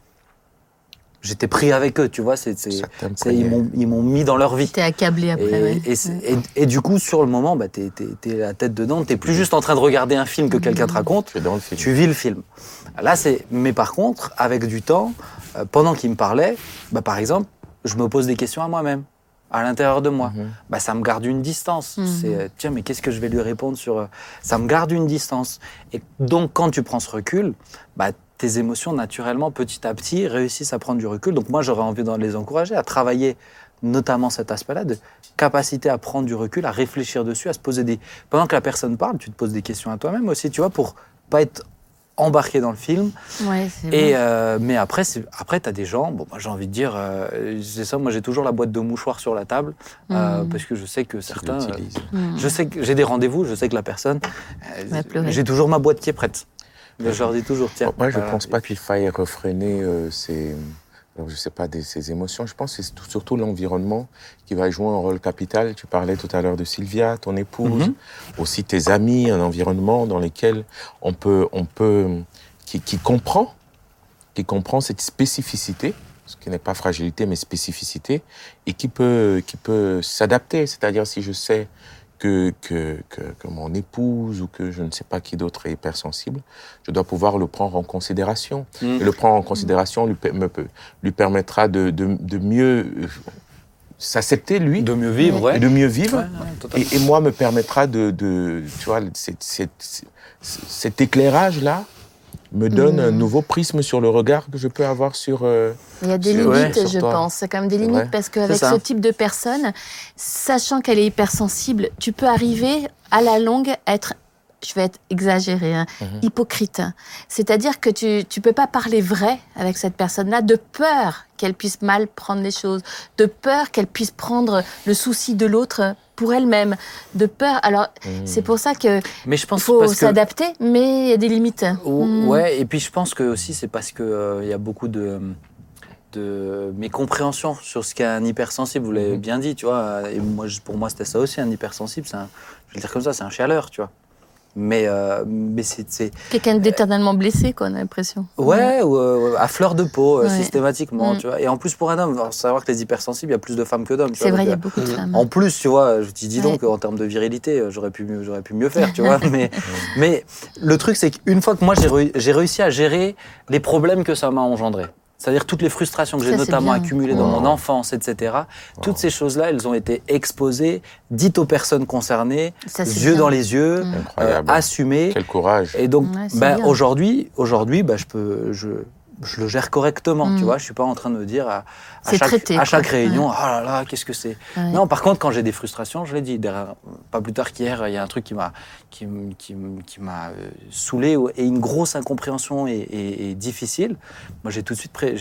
j'étais pris avec eux, tu vois. C'est, ils m'ont, ils m'ont mis dans leur vie. T'es accablé après, Et, ouais. et, c'est- et- et du coup, sur le moment, bah, t'es, t'es- t'es la tête dedans. T'es plus juste en train de regarder un film que quelqu'un te raconte. Tu es dans le film. Tu vis le film. Là, c'est. Mais par contre, avec du temps, euh, pendant qu'il me parlait, bah, par exemple, je me pose des questions à moi-même, à l'intérieur de moi. Mhm. Bah, ça me garde une distance. Mhm. C'est euh, tiens, mais qu'est-ce que je vais lui répondre sur. euh, Ça me garde une distance. Et donc, quand tu prends ce recul, bah, tes émotions, naturellement, petit à petit, réussissent à prendre du recul. Donc, moi, j'aurais envie de les encourager à travailler notamment cet aspect-là de capacité à prendre du recul, à réfléchir dessus, à se poser des. Pendant que la personne parle, tu te poses des questions à toi-même aussi, tu vois, pour pas être embarqué dans le film. Ouais, Et euh, mais après, c'est- après, t'as des gens. Bon, moi, j'ai envie de dire, euh, c'est ça. Moi, j'ai toujours la boîte de mouchoirs sur la table euh, Mm. parce que je sais que certains. je sais que j'ai des rendez-vous. Je sais que la personne. euh, j'ai toujours ma boîte qui est prête. Je leur dis toujours, tiens. Moi, je ne pense pas qu'il faille refréner euh, ces, alors, je sais pas, des, ces émotions. Je pense que c'est tout- surtout l'environnement qui va jouer un rôle capital. Tu parlais tout à l'heure de Sylvia, ton épouse, Mhm. aussi tes amis, un environnement dans lequel on peut, on peut, qui, qui comprend, qui comprend cette spécificité, ce qui n'est pas fragilité mais spécificité, et qui peut, qui peut s'adapter. C'est-à-dire si je sais que, que, que, que mon épouse ou que je ne sais pas qui d'autre est hypersensible, je dois pouvoir le prendre en considération. Mm. Et le prendre en considération lui, me lui permettra de, de, de mieux euh, s'accepter, lui, de mieux vivre, ouais. et de mieux vivre. Ouais, ouais, totalement. Et, et moi, me permettra de, de tu vois, cette- cette- cet éclairage-là me donne un nouveau prisme sur le regard que je peux avoir sur... euh, Il y a des limites, je toi. pense. C'est quand même des limites vrai. parce qu'avec ce type de personne, sachant qu'elle est hypersensible, tu peux arriver à la longue à être, je vais être exagérée, hein, Mhm. hypocrite. C'est-à-dire que tu tu peux pas parler vrai avec cette personne-là de peur qu'elle puisse mal prendre les choses, de peur qu'elle puisse prendre le souci de l'autre pour elle-même, de peur. Alors mm. c'est pour ça que Mais je pense faut que s'adapter, mais il y a des limites. Oh, Mm. Ouais, et puis je pense que aussi c'est parce que euh, il y a beaucoup de de mécompréhension sur ce qu'est un hypersensible. Vous l'avez Mhm. bien dit, tu vois. Et moi, pour moi, c'était ça aussi un hypersensible. C'est un, je vais le dire comme ça, c'est un chialeur, tu vois. Mais euh, mais c'est c'est- Quelqu'un d'éternellement blessé, quoi, on a l'impression. ouais, ou, euh, à fleur de peau euh, Ouais. systématiquement, Mm. tu vois. Et en plus pour un homme, faut savoir que les hypersensibles, il y a plus de femmes que d'hommes. tu C'est vois, vrai, il y a beaucoup de euh, femmes. En plus, tu vois, je te dis Ouais. donc, en termes de virilité, j'aurais pu mieux, j'aurais pu mieux faire, tu vois. Mais, mais le truc, c'est qu'une fois que moi, j'ai réussi à gérer les problèmes que ça m'a engendré. C'est-à-dire toutes les frustrations que j'ai notamment bien. accumulées dans Wow. mon enfance, etc. Toutes ces choses-là, elles ont été exposées, dites aux personnes concernées, Ça, yeux bien. dans les yeux, euh, assumées. Quel courage. Et donc, Ouais, ben, bien. aujourd'hui, aujourd'hui, ben, je peux, je, je le gère correctement, Mm. tu vois. Je suis pas en train de me dire à, chaque, traité, à chaque quoi. réunion, ah là là, qu'est-ce que c'est. Ouais. Non, par contre, quand j'ai des frustrations, je l'ai dit, derrière- pas plus tard qu'hier, il y a un truc qui m'a qui, m'a euh, saoulé ou- et une grosse incompréhension et, et- et difficile. Moi, j'ai tout de suite pré-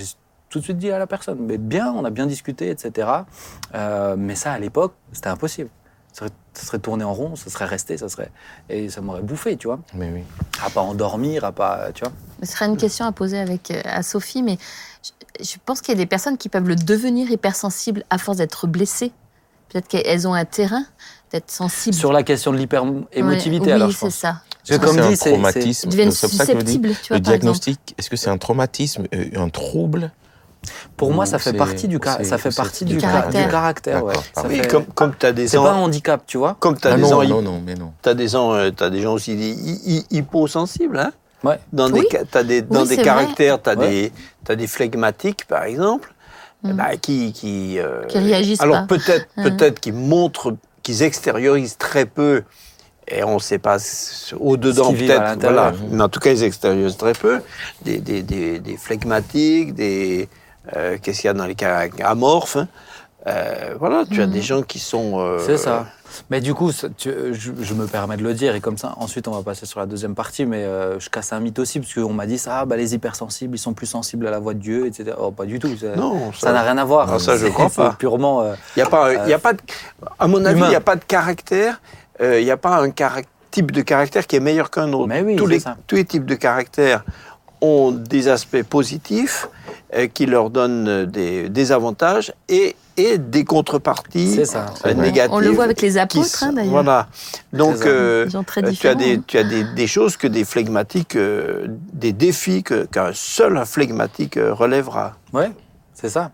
tout de suite dit à la personne, mais bien, on a bien discuté, etc. Euh, mais ça, à l'époque, c'était impossible. Ça serait, ça serait tourné en rond, ça serait resté, ça serait et ça m'aurait bouffé, tu vois. Mais oui. À pas endormir, à pas, tu vois. Ce serait une question à poser avec, euh, à Sophie, mais je, je pense qu'il y a des personnes qui peuvent le devenir hypersensibles à force d'être blessées. Peut-être qu'elles ont un terrain d'être sensibles. Sur la question de l'hyper-émotivité, Ouais, alors, oui, c'est ça. Parce que comme dit, un c'est- c'est- traumatisme. Ils deviennent susceptibles, tu vois, le par exemple. diagnostic, est-ce que c'est un traumatisme, euh, un trouble Pour moi, Ou ça fait partie du, ça fait partie du du, ca- caractère. du caractère. ouais. Ça. Oui, fait- comme, comme tu as des C'est pas un handicap, tu vois. comme t'as Ah des non, gens, non, non, mais non. t'as des gens, euh, t'as des gens aussi hy- hyposensibles, hein. Ouais. Dans Oui. des, t'as des, dans Oui, des caractères, t'as Ouais. des, t'as des flegmatiques, par exemple, Mm. bah, qui, qui, euh, Qui réagissent alors pas. peut-être, Mm. peut-être qu'ils montrent, qu'ils extériorisent très peu, et on ne sait pas s- au dedans Ce qu'ils vivent à peut-être, l'intérieur. voilà. Mais en tout cas, ils extériorisent très peu. Des, des, des, des flegmatiques, des, euh, qu'est-ce qu'il y a dans les caractères amorphes. hein. Euh, voilà, tu as Mm. des gens qui sont. euh, C'est ça. Mais du coup, ça- tu- je, je me permets de le dire, et comme ça, ensuite, on va passer sur la deuxième partie, mais euh, je casse un mythe aussi, parce qu'on m'a dit ça, ah, bah, les hypersensibles, ils sont plus sensibles à la voix de Dieu, etc. Oh, pas du tout. ça- Non, Ça n'a rien à voir. Ah, ça, je crois pas. Purement. Il y a pas, y a pas de, à mon avis, il n'y a pas de caractère, il n'y a pas un type de caractère qui est meilleur qu'un autre. Mais oui, tous, les, ça. tous les types de caractères ont des aspects positifs euh, qui leur donnent des, des avantages et, et des contreparties ça. euh, négatives. On le voit avec les apôtres, sont- hein, d'ailleurs. Voilà. Donc, euh, tu as, des, tu as des, des choses que des flegmatiques, euh, des défis qu'un seul flegmatique relèvera. Ouais, c'est ça.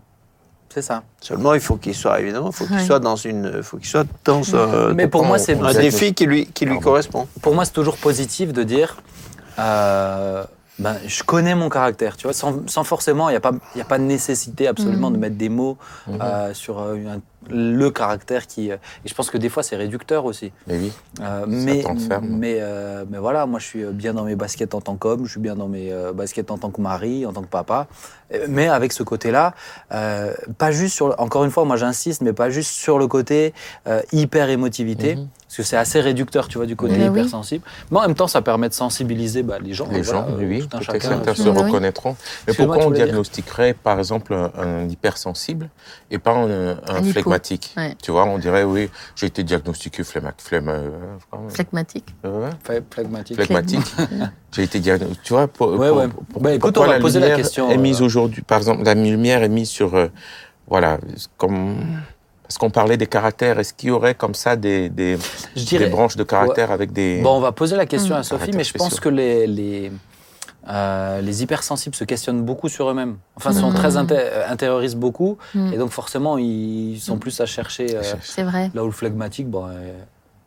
C'est ça. Seulement, il faut qu'il soit, évidemment, il faut qu'il Ouais. soit dans une, faut qu'il soit dans un, Mais pour moi, c'est un défi qui lui, qui lui Pardon. correspond. pour moi, c'est toujours positif de dire euh, ben, je connais mon caractère, tu vois, sans, sans forcément, il n'y a, pas- y a pas de nécessité absolument Mhm. de mettre des mots Mhm. euh, sur euh, un, le caractère qui. euh, Et je pense que des fois, c'est réducteur aussi. Mais oui. Euh, mais, t'enferme. mais, euh, mais voilà, moi je suis bien dans mes baskets en tant qu'homme, je suis bien dans mes euh, baskets en tant que mari, en tant que papa. Euh, Mais avec ce côté-là, euh, pas juste sur. Encore une fois, moi j'insiste, mais pas juste sur le côté euh, hyper émotivité, Mhm. parce que c'est assez réducteur, tu vois, du côté Mais oui. hypersensible. Mais en même temps, ça permet de sensibiliser bah, les gens. Les voilà, gens, euh, oui, oui, tout un chacun, certains euh, se Oui. reconnaîtront. Mais pourquoi on diagnostiquerait, par exemple, un, un hypersensible et pas un, un Un. Phlegmatique Ouais. Tu vois, on dirait, oui, j'ai été diagnostiqué flemma- flemma- euh, euh, Phlegmatique. ouais, Fait phlegmatique. phlegmatique. j'ai été diagnostiqué. Tu vois, pour, Ouais, pour- ouais. pour- Bah, écoute, pourquoi on va poser la lumière question, Est euh, mise aujourd'hui, par exemple, la lumière est mise sur, euh, voilà, comme. Parce qu'on parlait des caractères, est-ce qu'il y aurait comme ça des, des, Je des dirais. branches de caractères avec des. Bon, on va poser la question à Sophie, Caractères mais je pense que les, les, euh, les hypersensibles se questionnent beaucoup sur eux-mêmes. Enfin, sont Mm. très inté- euh, intériorisent beaucoup, Mm. et donc forcément, ils sont plus à chercher. euh, C'est vrai. là où le phlegmatique, bon, euh,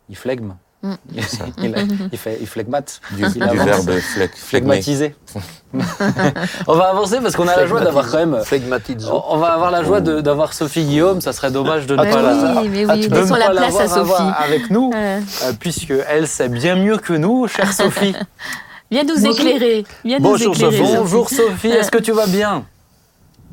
il flegme. Mm. Il, il, il fait, il flegmate. Du, Il du verbe fleg. Phlegmatisé. on va avancer parce qu'on a la joie d'avoir quand même. Phlegmatizo. On va avoir la joie de- d'avoir Sophie Guillaume. Ça serait dommage de ne Mais pas la. oui, mais oui, laissons la place à Sophie. avec nous, puisque elle sait bien mieux que nous, chère Sophie. Viens nous Bonjour. éclairer. Viens Bonjour, nous éclairer. Sophie. Bonjour Sophie, est-ce que tu vas bien?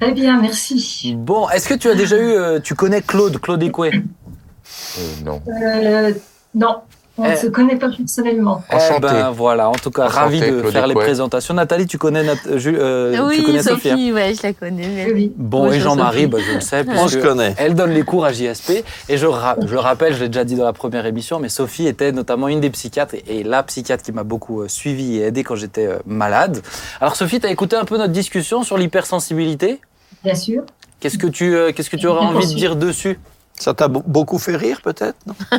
Très bien, merci. Bon, est-ce que tu as déjà eu, euh, tu connais Claude, Claude Écoué Euh, non. Euh, non, on ne Eh. se connaît pas personnellement. Enchanté. Eh ben voilà, en tout cas, Enchanté, ravi de Claude faire les présentations. Nathalie, tu connais, Nat- euh, Ju- euh, Oui, tu connais Sophie, Sophie hein ouais, je la connais. Oui. Bon, Bonjour, et Jean-Marie, bah, je le sais, On se connaît. elle donne les cours à JSP. Et je, ra- je le rappelle, je l'ai déjà dit dans la première émission, mais Sophie était notamment une des psychiatres et, et la psychiatre qui m'a beaucoup euh, suivi et aidé quand j'étais malade. Alors Sophie, tu as écouté un peu notre discussion sur l'hypersensibilité? Bien sûr. Qu'est-ce que tu, euh, qu'est-ce que tu aurais envie de dire dessus? Ça t'a be- beaucoup fait rire, peut-être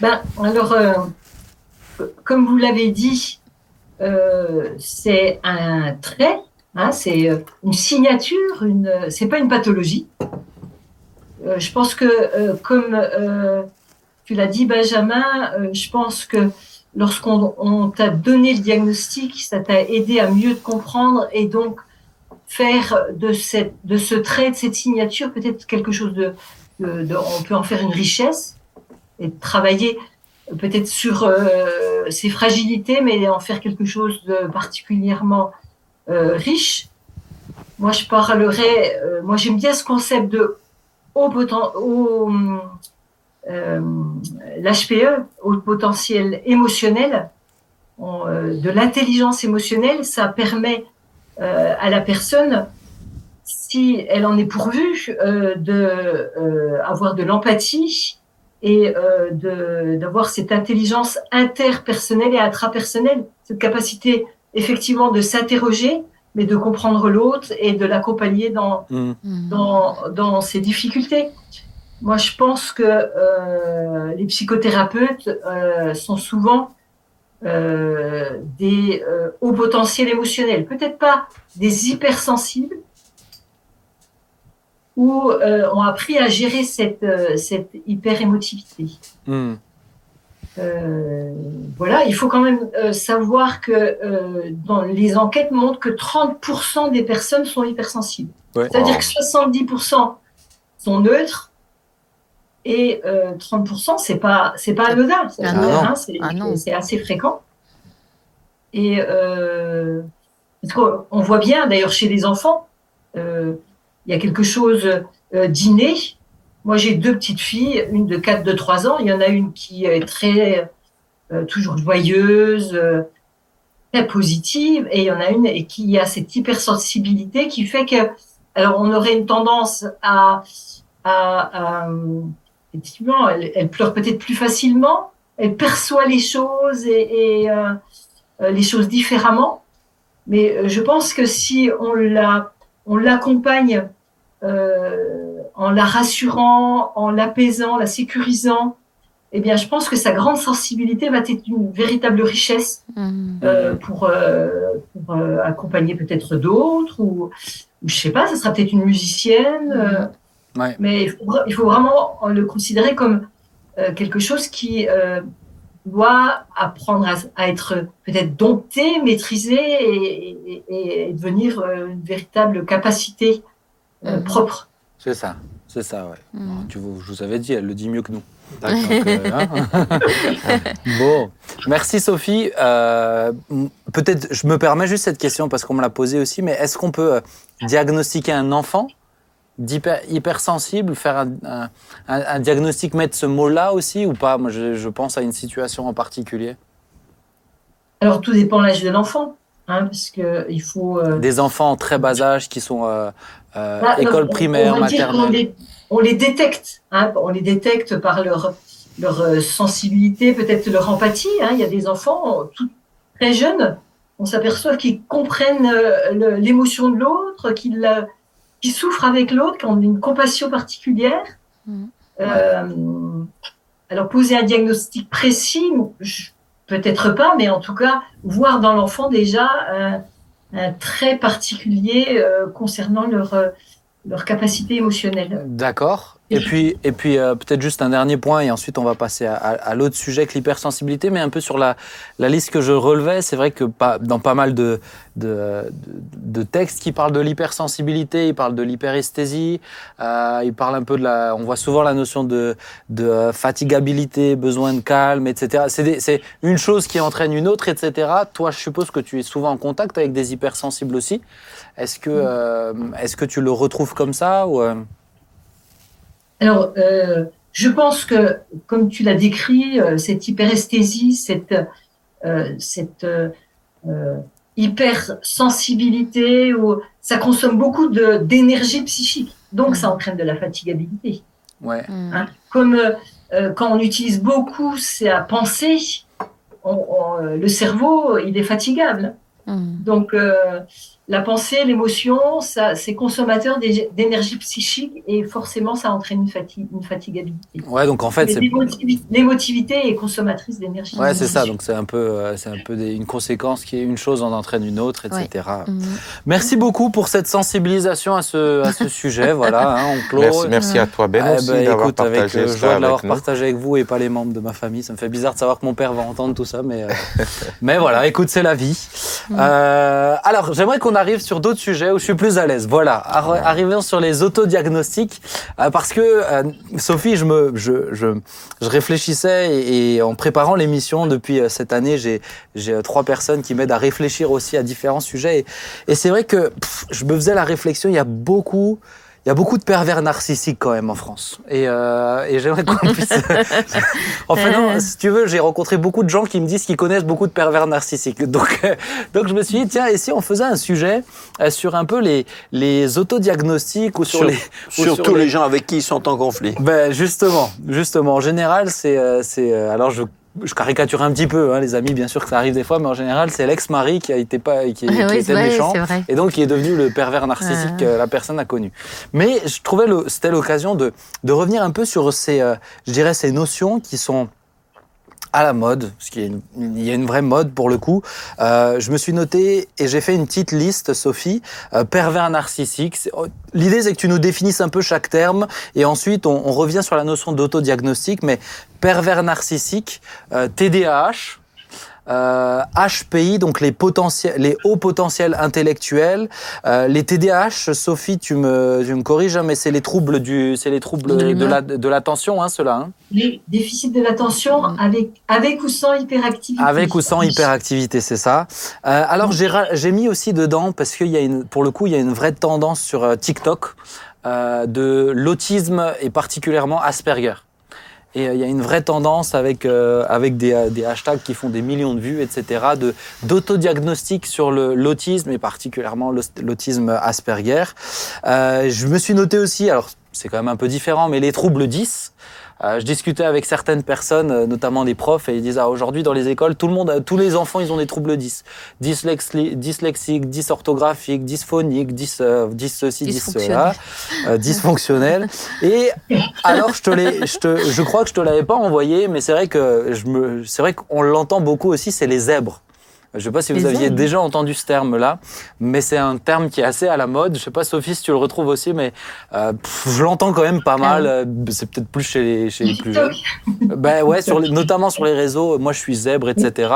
Ben, alors, euh, comme vous l'avez dit, euh, c'est un trait, hein, c'est euh, une signature, une, c'est pas une pathologie. Je pense que, comme tu l'as dit, Benjamin, je pense que lorsqu'on on t'a donné le diagnostic, ça t'a aidé à mieux te comprendre et donc faire de, cette, de ce trait, de cette signature, peut-être quelque chose de, on peut en faire une richesse et travailler peut-être sur euh, ses fragilités, mais en faire quelque chose de particulièrement euh, riche. Moi, je parlerais, euh, moi j'aime bien ce concept de haut poten- haut, euh, l'HPE, haut potentiel émotionnel, On, de l'intelligence émotionnelle, ça permet à la personne, si elle en est pourvue, euh, de euh, avoir de l'empathie et euh, d'avoir cette intelligence interpersonnelle et intrapersonnelle, cette capacité effectivement de s'interroger, mais de comprendre l'autre et de l'accompagner dans. Mhm. dans, dans ces difficultés. Moi, je pense que euh, les psychothérapeutes euh, sont souvent euh, des euh, hauts potentiels émotionnels, peut-être pas des hypersensibles, ou euh, ont appris à gérer cette, euh, cette hyper-émotivité. Hmm. Euh, voilà, il faut quand même euh, savoir que euh, dans les enquêtes montrent que 30% des personnes sont hypersensibles. Ouais. C'est-à-dire Wow. que 70% sont neutres et euh, 30% c'est pas c'est pas anodin, c'est Ah hein, c'est Ah assez fréquent. Et euh, on voit bien d'ailleurs chez les enfants, euh, il y a quelque chose euh, d'inné. Moi, j'ai deux petites filles, une de 4, de 3 ans. Il y en a une qui est très, euh, toujours joyeuse, très positive, et il y en a une et qui a cette hypersensibilité qui fait que, alors, on aurait une tendance à, à, à, effectivement, elle, elle pleure peut-être plus facilement, elle perçoit les choses et, et euh, euh, les choses différemment. Mais euh, je pense que si on la, on l'accompagne euh, en la rassurant, en l'apaisant, la sécurisant, eh bien, je pense que sa grande sensibilité va être une véritable richesse euh, pour, pour accompagner peut-être d'autres ou, ou je sais pas, ça sera peut-être une musicienne. euh, Ouais. Mais il faut, il faut vraiment le considérer comme euh, quelque chose qui euh, doit apprendre à, à être peut-être dompté, maîtrisé et, et, et devenir euh, une véritable capacité euh, Mhm. propre. C'est ça, c'est ça, ouais. Mm. Tu, vous- je vous avais dit, elle le dit mieux que nous. Euh, hein. bon, merci Sophie. Euh, Peut-être, je me permets juste cette question parce qu'on me l'a posée aussi, mais est-ce qu'on peut euh, diagnostiquer un enfant? D'hyper hypersensible, faire un, un- diagnostic, mettre ce mot-là aussi ou pas? Moi, je, je pense à une situation en particulier. Alors, tout dépend de l'âge de l'enfant, hein, parce que il faut. euh, Des enfants en très bas âge qui sont euh, euh, Bah, école on- primaire, on maternelle. les, on les détecte. hein, on les détecte par leur, leur euh, sensibilité, peut-être leur empathie. hein. Il y a des enfants euh, tout, très jeunes, on s'aperçoit qu'ils comprennent l'émotion de l'autre, qu'ils la- qu'ils souffrent avec l'autre, qu'ils ont une compassion particulière. Mhm. Euh, alors, poser un diagnostic précis, peut-être pas, mais en tout cas, voir dans l'enfant déjà un, un trait particulier euh, concernant leur, euh, leur capacité émotionnelle. D'accord. Et puis, et puis euh, peut-être juste un dernier point, et ensuite on va passer à, à- à l'autre sujet que l'hypersensibilité, mais un peu sur la, la liste que je relevais, c'est vrai que pas, dans pas mal de, de, de- de textes qui parlent de l'hypersensibilité, ils parlent de l'hyperesthésie, euh, ils parlent un peu de la... On voit souvent la notion de, de fatigabilité, besoin de calme, etc. C'est une chose qui entraîne une autre, etc. Toi, je suppose que tu es souvent en contact avec des hypersensibles aussi. Est-ce que, euh, est-ce que tu le retrouves comme ça ou, Alors, euh, je pense que, comme tu l'as décrit, euh, cette hyperesthésie, cette, euh, cette euh, hypersensibilité, ça consomme beaucoup de- d'énergie psychique. Donc, ça entraîne de la fatigabilité. Ouais. Mm. hein. Comme quand on utilise beaucoup sa pensée, on- on- le cerveau, il est fatigable. Mm. Donc, euh, la pensée, l'émotion, ça, c'est consommateur d'é- d'énergie psychique et forcément, ça entraîne une, fatigue, une fatigabilité. Ouais, donc en fait, c'est L'émotivité est consommatrice d'énergie. ouais, c'est ça. Donc c'est un peu, euh, c'est un peu des- une conséquence qui est une chose en entraîne une autre, etc. Mm. Merci beaucoup pour cette sensibilisation à ce, à ce sujet. Voilà, hein, on clôt. Merci, merci à toi, Ben, Eh aussi, ben, d'avoir écoute, partagé euh, ça joie de l'avoir avec partagé avec vous et pas les membres de ma famille. Ça me fait bizarre de savoir que mon père va entendre tout ça, mais, euh, mais voilà, écoute, c'est la vie. Euh, alors, j'aimerais qu'on arrive sur d'autres sujets où je suis plus à l'aise. Voilà, Arri- arrivons sur les autodiagnostics, euh, parce que euh, Sophie, je me, je, je, je réfléchissais et, et en préparant l'émission depuis euh, cette année, j'ai, j'ai euh, trois personnes qui m'aident à réfléchir aussi à différents sujets. Et, et c'est vrai que pff, je me faisais la réflexion, il y a beaucoup il y a beaucoup de pervers narcissiques quand même en France. Et, euh, et j'aimerais qu'on puisse... enfin non, si tu veux, j'ai rencontré beaucoup de gens qui me disent qu'ils connaissent beaucoup de pervers narcissiques. Donc, euh, donc je me suis dit, tiens, et si on faisait un sujet euh, sur un peu les, les autodiagnostics ou sur, Sur- les... ou Surtout sur les gens avec qui ils sont en conflit. ben justement, justement. En général, c'est, euh, c'est. euh, alors je, je caricature un petit peu, hein, les amis. Bien sûr que ça arrive des fois, mais en général, c'est l'ex-mari qui a été pas, qui, qui Oui, a c'est été vrai, méchant, et donc qui est devenu le pervers narcissique Ah. que la personne a connu. Mais je trouvais le, c'était l'occasion de, de revenir un peu sur ces, euh, je dirais, ces notions qui sont à la mode, parce qu'il y une, il y a une vraie mode pour le coup. Euh, je me suis noté et j'ai fait une petite liste, Sophie, euh, pervers narcissique. Oh, L'idée, c'est que tu nous définisses un peu chaque terme et ensuite on, on revient sur la notion d'autodiagnostic, mais pervers narcissique, euh, TDAH, euh, HPI, donc les, potentiels, les hauts potentiels intellectuels, euh, les TDAH, Sophie, tu me, tu me corriges, hein, mais c'est les troubles du, c'est les troubles De de la, de l'attention, hein, ceux-là. Hein. Les déficits de l'attention avec, avec ou sans hyperactivité. Avec ou sans hyperactivité, c'est ça. Euh, alors j'ai j'ai mis aussi dedans parce qu'il y a une, pour le coup, il y a une vraie tendance sur euh, TikTok euh, de l'autisme et particulièrement Asperger. Et euh, il y a une vraie tendance avec euh, avec des, euh, des hashtags qui font des millions de vues, etc. de d'autodiagnostic sur le l'autisme et particulièrement l'au- l'autisme Asperger. Je me suis noté aussi, alors c'est quand même un peu différent, mais les troubles 10. Euh, je discutais avec certaines personnes, euh, notamment des profs, et ils disent ah, aujourd'hui dans les écoles, tout le monde, tous les enfants, ils ont des troubles 10. Dyslexi- dyslexique, dysorthographique, dysphonique, dys, euh, dys ceci, dys cela, euh, dysfonctionnel. Et alors, je te l'ai, je te, je crois que je te l'avais pas envoyé, mais c'est vrai que je me, c'est vrai qu'on l'entend beaucoup aussi, c'est les zèbres. Je ne sais pas si vous Les aviez déjà entendu ce terme-là, mais c'est un terme qui est assez à la mode. Je ne sais pas, Sophie, si tu le retrouves aussi, mais euh, pff, je l'entends quand même pas mal. Euh, C'est peut-être plus chez les, chez les plus jeunes. Ben ouais, sur les- notamment sur les réseaux. Moi, je suis zèbre, etc.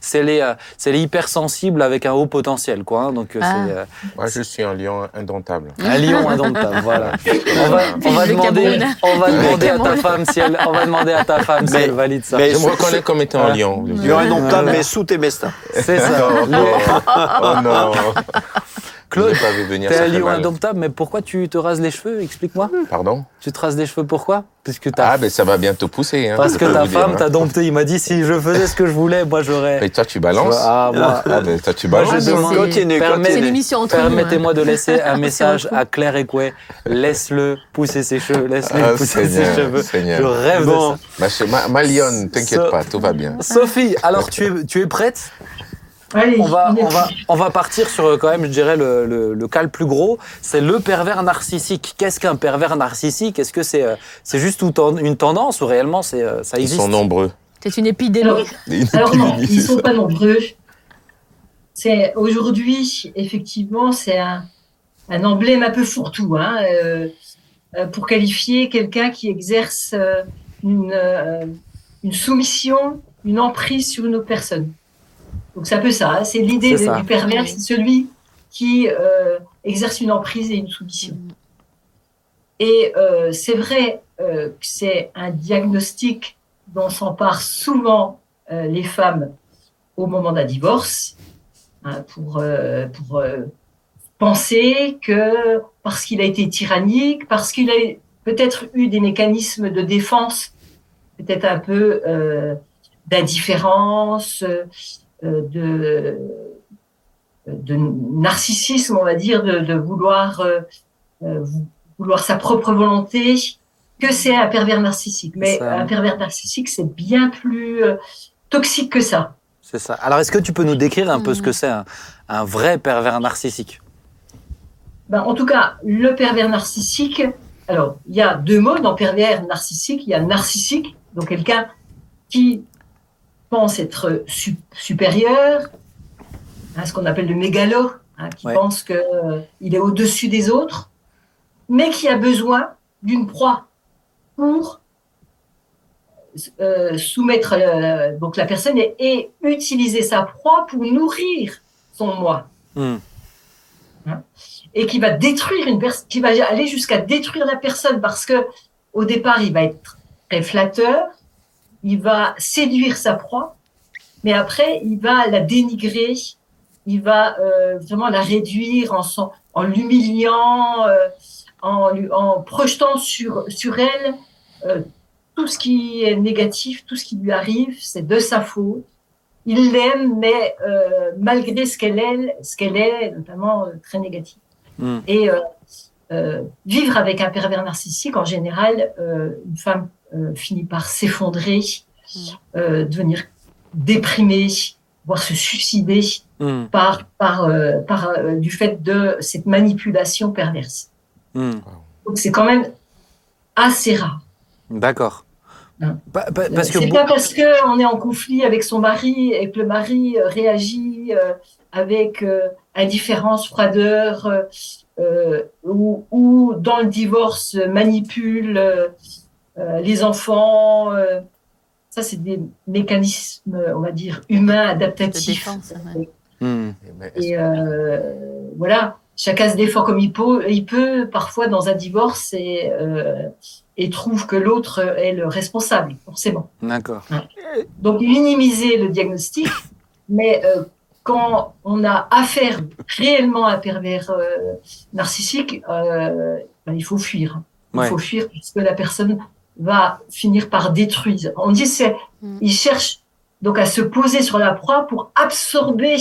C'est les, euh, c'est les hypersensibles avec un haut potentiel, quoi. hein. Donc euh, Ah. euh, Moi, je suis un lion indomptable. un lion indomptable. Voilà. On va, on va demander, on va demander à ta femme si elle, on va demander à ta femme si Mais- elle valide ça. mais- Je me reconnais comme étant un lion. Lion indomptable, mais sous tes mestins. C'est ça. Oh non. Claude, vu venir, T'es un lion indomptable, mais pourquoi tu te rases les cheveux? Explique-moi. Pardon? Tu te rases les cheveux pourquoi? Parce que ta, Ah, ben ça va bientôt pousser. Hein, parce que ta femme hein. t'a dompté. Il m'a dit si je faisais ce que je voulais, moi j'aurais. Et toi, tu balances? Ah, moi, Ah, ben toi, tu Moi, balances. je demande- Continue, Permets- C'est continue. l'émission entre nous. hein. Permettez-moi de laisser un message à Claire Ekoué. Laisse-le pousser ses cheveux. Laisse-le Ah, pousser ses cheveux. Seigneur. Je rêve Bon. de ça. Ma, ma, ma lionne, t'inquiète So- pas, tout va bien. Sophie, alors tu es, tu es prête? Allez, on va, on, va, on va partir sur euh, quand même, je dirais, le, le, le cas le plus gros. C'est le pervers narcissique. Qu'est-ce qu'un pervers narcissique? Est-ce que c'est euh, c'est juste une tendance ou réellement c'est euh, ça Ils existe? sont nombreux. C'est une épidémie. Alors non, ils sont pas nombreux. C'est aujourd'hui, effectivement, c'est un, un emblème un peu fourre-tout hein, euh, pour qualifier quelqu'un qui exerce euh, une, euh, une soumission, une emprise sur une autre personne. Donc c'est un peu ça. hein, c'est l'idée du pervers, Oui. c'est celui qui euh, exerce une emprise et une soumission. Et euh, c'est vrai euh, que c'est un diagnostic dont s'emparent souvent les femmes au moment d'un divorce, hein, pour, pour penser que parce qu'il a été tyrannique, parce qu'il a peut-être eu des mécanismes de défense, peut-être un peu d'indifférence, de, de narcissisme, on va dire, de, de vouloir, euh, euh, vouloir sa propre volonté, que c'est un pervers narcissique. Mais Ça. un pervers narcissique, c'est bien plus euh, toxique que ça. C'est ça. Alors est-ce que tu peux nous décrire un peu ce Mhm. que c'est un, un vrai pervers narcissique? Ben, en tout cas, le pervers narcissique, alors, il y a deux mots dans pervers narcissique. Il y a narcissique, donc quelqu'un qui pense être su- supérieur, hein, ce qu'on appelle le mégalo, hein, qui Ouais. pense qu'il est au-dessus des autres, mais qui a besoin d'une proie pour euh, soumettre euh, donc la personne et, et utiliser sa proie pour nourrir son moi Hmm. et qui va détruire une personne, qui va aller jusqu'à détruire la personne parce que au départ il va être très flatteur, il va séduire sa proie, mais après il va la dénigrer, il va euh, vraiment la réduire en, son- en l'humiliant, euh, en, lui- en projetant sur sur elle euh, tout ce qui est négatif, tout ce qui lui arrive, c'est de sa faute. Il l'aime, mais malgré ce qu'elle est, ce qu'elle est, notamment très négative. Hmm. Et vivre avec un pervers narcissique, en général, une femme finit par s'effondrer, euh, devenir déprimée, voire se suicider Hmm. par, par, euh, par euh, du fait de cette manipulation perverse. Hmm. Donc c'est quand même assez rare. D'accord. Hein. Pa- pa- parce que c'est beau- pas parce que on est en conflit avec son mari et que le mari euh, réagit euh, avec euh, indifférence, froideur, euh, euh, ou, ou dans le divorce euh, manipule euh, euh, les enfants. euh, ça, c'est des mécanismes, on va dire, humains adaptatifs. défense. ouais. Hmm. Et euh, voilà, chacun se défend comme il peut, il peut parfois dans un divorce et, euh, et trouve que l'autre est le responsable, forcément. D'accord. Donc minimiser le diagnostic, mais euh, quand on a affaire réellement à un pervers euh, narcissique, euh, ben, il faut fuir. Il Ouais. faut fuir puisque la personne va finir par détruire. On dit c'est, Mm. il cherche donc à se poser sur la proie pour absorber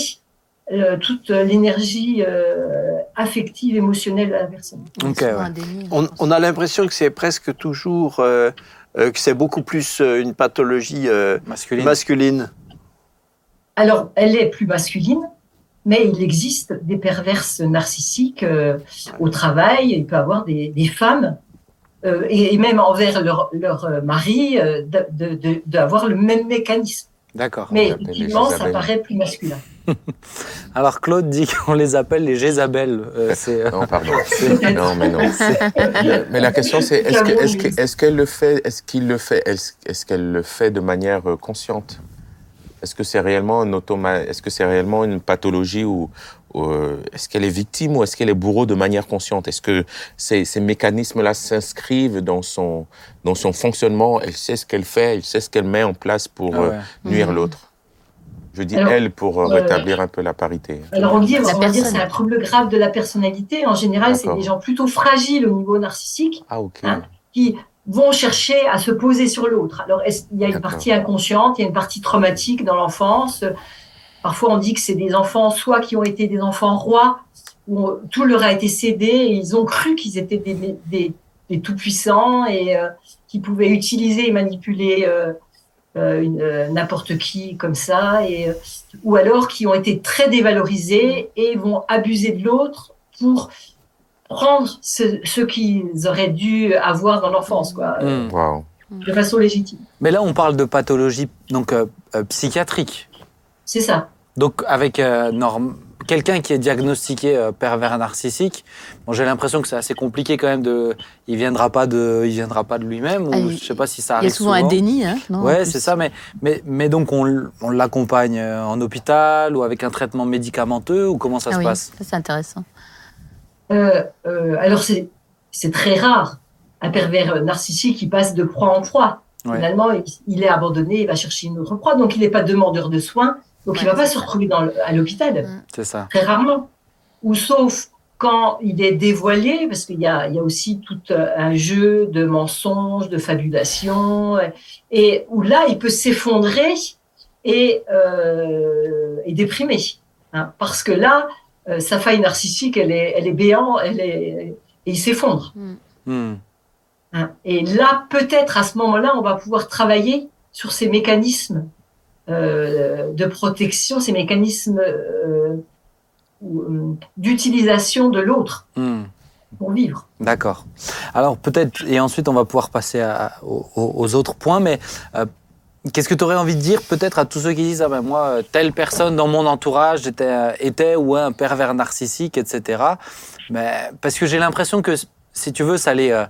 euh, toute l'énergie euh, affective, émotionnelle de la personne. Ouais. On, a l'impression que c'est presque toujours euh, euh, que c'est beaucoup plus euh, une pathologie euh, Masculine. masculine. Alors, elle est plus masculine, mais il existe des perverses narcissiques euh, au travail. Il peut y avoir des, des femmes, euh, et, même envers leur, leur euh, mari, euh, de- de- de- d'avoir le même mécanisme. D'accord. Mais effectivement, ça paraît plus masculin. Alors Claude dit qu'on les appelle les Jézabel. Euh, euh, Non, pardon. Non, mais non. Mais- la question, c'est est-ce que- est-ce que- est-ce qu'elle le fait, est-ce qu'il le fait, est-ce qu'elle le fait de manière consciente? Est-ce que c'est réellement un automa, est-ce que c'est réellement une pathologie ou, euh, est-ce qu'elle est victime ou est-ce qu'elle est bourreau de manière consciente? Est-ce que ces, ces mécanismes-là s'inscrivent dans son dans son fonctionnement? Elle sait ce qu'elle fait, elle sait ce qu'elle met en place pour ah euh, nuire Mhm. l'autre. Je dis Alors, elle pour euh, rétablir un peu la parité. Alors on dit, La on va dire c'est un trouble grave de la personnalité. En général, c'est des gens plutôt fragiles au niveau narcissique Ah. Hein qui vont chercher à se poser sur l'autre. Alors il y a une partie inconsciente, il y a une partie traumatique dans l'enfance. Parfois on dit que c'est des enfants soit qui ont été des enfants rois où tout leur a été cédé et ils ont cru qu'ils étaient des, des, des tout-puissants et euh, qui pouvaient utiliser et manipuler euh, euh, euh, n'importe qui comme ça, et, euh, ou alors qui ont été très dévalorisés et vont abuser de l'autre pour prendre ce, ce qu'ils auraient dû avoir dans l'enfance, quoi, euh, Hmm. Wow. de façon légitime. Mais là, on parle de pathologie donc euh, euh, psychiatrique. C'est ça. Donc avec euh, norm- quelqu'un qui est diagnostiqué euh, pervers narcissique, bon, j'ai l'impression que c'est assez compliqué quand même de, il viendra pas de, il viendra pas de lui-même ou Ah, il- je sais pas si ça Il y arrive a souvent un déni, hein, non, Ouais, c'est ça, mais, mais, mais donc on, l'accompagne euh, en hôpital ou avec un traitement médicamenteux ou comment ça Ah se oui, passe? ça c'est intéressant. Euh, euh, alors c'est c'est très rare un pervers narcissique qui passe de proie en proie. Ouais. Finalement, il, il est abandonné, il va chercher une autre proie, donc il n'est pas demandeur de soins, donc il Ouais, va pas se retrouver dans le- à l'hôpital. C'est ça. très rarement. Ou sauf quand il est dévoilé, parce qu'il y a, il y a aussi tout euh, un jeu de mensonges, de fabulation, euh, et où là, il peut s'effondrer et, euh, et déprimer. hein. parce que là, euh, sa faille narcissique, elle est, elle est béante, elle est, et il s'effondre. Hmm. hein. Et là, peut-être à ce moment-là, on va pouvoir travailler sur ces mécanismes de protection, ces mécanismes euh, euh, d'utilisation de l'autre Hmm. pour vivre. D'accord. Alors peut-être, et ensuite on va pouvoir passer à- aux, aux autres points, mais euh, qu'est-ce que tu aurais envie de dire peut-être à tous ceux qui disent ah ben moi euh, telle personne dans mon entourage était, euh, était ou un pervers narcissique, etc. Mais parce que j'ai l'impression que si tu veux ça les euh,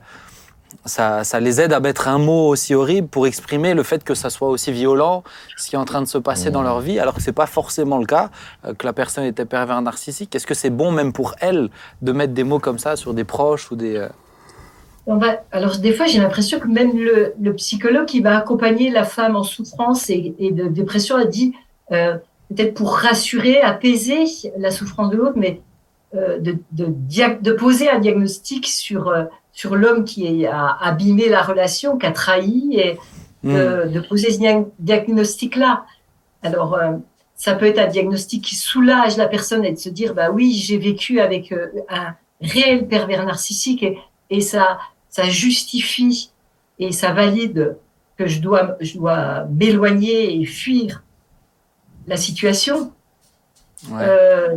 ça, ça les aide à mettre un mot aussi horrible pour exprimer le fait que ça soit aussi violent, ce qui est en train de se passer dans leur vie, alors que c'est pas forcément le cas, euh, que la personne était pervers narcissique. Est-ce que c'est bon même pour elle de mettre des mots comme ça sur des proches ou des... euh, On va, alors des fois, j'ai l'impression que même le, le psychologue qui va accompagner la femme en souffrance et, et de dépression a dit, euh, peut-être pour rassurer, apaiser la souffrance de l'autre, mais euh, de, de, dia- de poser un diagnostic sur, euh, sur l'homme qui a abîmé la relation, qui a trahi, et hmm. de, de poser ce dia- diagnostic-là. Alors, euh, ça peut être un diagnostic qui soulage la personne et de se dire, bah oui, j'ai vécu avec euh, un réel pervers narcissique et, et ça, ça justifie et ça valide que je dois, je dois m'éloigner et fuir la situation. Ouais. Euh,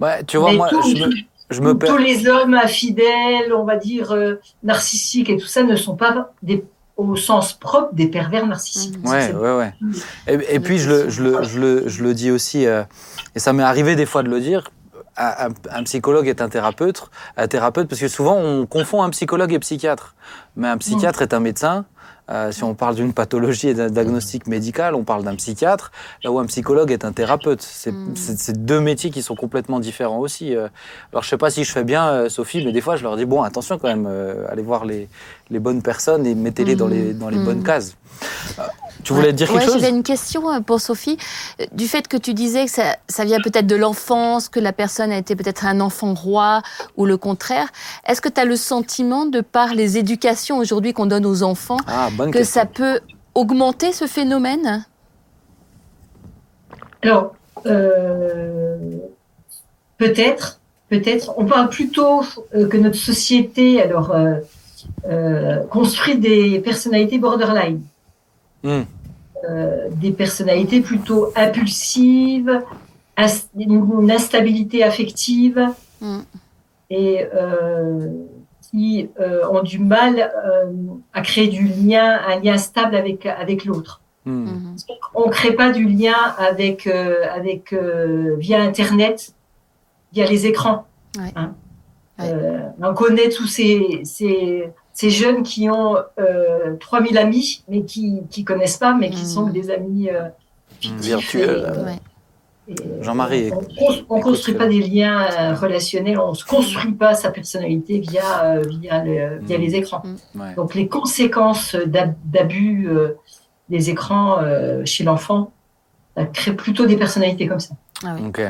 Ouais, tu vois, mais moi, tout- je me, je me tous les hommes infidèles, on va dire euh, narcissiques et tout ça ne sont pas des, au sens propre des pervers narcissiques. Mhm. Ouais, ouais, ouais. Et, et puis, je le, je, le, je, le, je le dis aussi, euh, et ça m'est arrivé des fois de le dire, un, psychologue est un thérapeute, un thérapeute, parce que souvent, on confond un psychologue et psychiatre. Mais un psychiatre est un médecin. Euh, si on parle d'une pathologie et d'un diagnostic médical, on parle d'un psychiatre, là où un psychologue est un thérapeute. C'est Mm. c'est deux métiers qui sont complètement différents aussi. euh. Alors, je sais pas si je fais bien, euh, Sophie, mais des fois, je leur dis, bon, attention quand même, euh, allez voir les, les bonnes personnes et mettez-les dans les, dans les Mm. bonnes cases. Euh, tu voulais Ouais. dire Ouais, quelque chose J'avais une question euh, pour Sophie. Euh, Du fait que tu disais que ça, ça vient peut-être de l'enfance, que la personne a été peut-être un enfant roi ou le contraire, est-ce que tu as le sentiment, de par les éducations aujourd'hui qu'on donne aux enfants, Ah, que question. ça peut augmenter ce phénomène? Alors, euh, peut-être, peut-être. On parle plutôt que notre société, alors, euh, euh, construit des personnalités borderline, Hmm. Euh, des personnalités plutôt impulsives, une instabilité affective Mm. et euh, qui euh, ont du mal euh, à créer du lien, un lien stable avec avec l'autre. Hmm. On ne crée pas du lien avec, euh, avec euh, via Internet, via les écrans. Ouais. Hein. Ouais. Euh, on connaît tous ces, ces, ces jeunes qui ont euh, 3000 amis, mais qui ne connaissent pas, mais qui Mhm. sont des amis euh, fictifs Virtuels. et, euh, Ouais. et, Jean-Marie, On ne construit pas des liens euh, relationnels, on ne se construit pas sa personnalité via, euh, via, le- via Mhm. les écrans. Ouais. Donc les conséquences d'ab- d'abus euh, des écrans euh, chez l'enfant, ça crée plutôt des personnalités comme ça. Ah oui. Ok.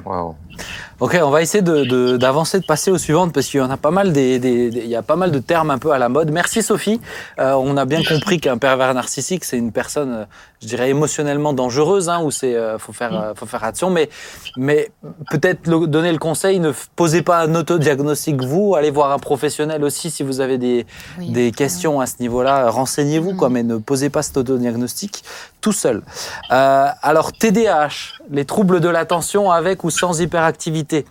Ok, on va essayer de- de- d'avancer, de, passer aux suivantes parce qu'il y en a pas mal des, des- des- il y a pas mal de termes un peu à la mode. Merci Sophie. Euh, on a bien compris qu'un pervers narcissique c'est une personne, euh, je dirais émotionnellement dangereuse, hein, où c'est euh, faut faire euh, faut faire attention. Mais mais peut-être le- donner le conseil, ne posez pas un autodiagnostic vous, allez voir un professionnel aussi si vous avez des Oui. des questions à ce niveau-là, renseignez-vous, quoi, mais ne posez pas cet autodiagnostic tout seul. Euh, alors, TDAH, les troubles de l'attention avec ou sans hyperactivité.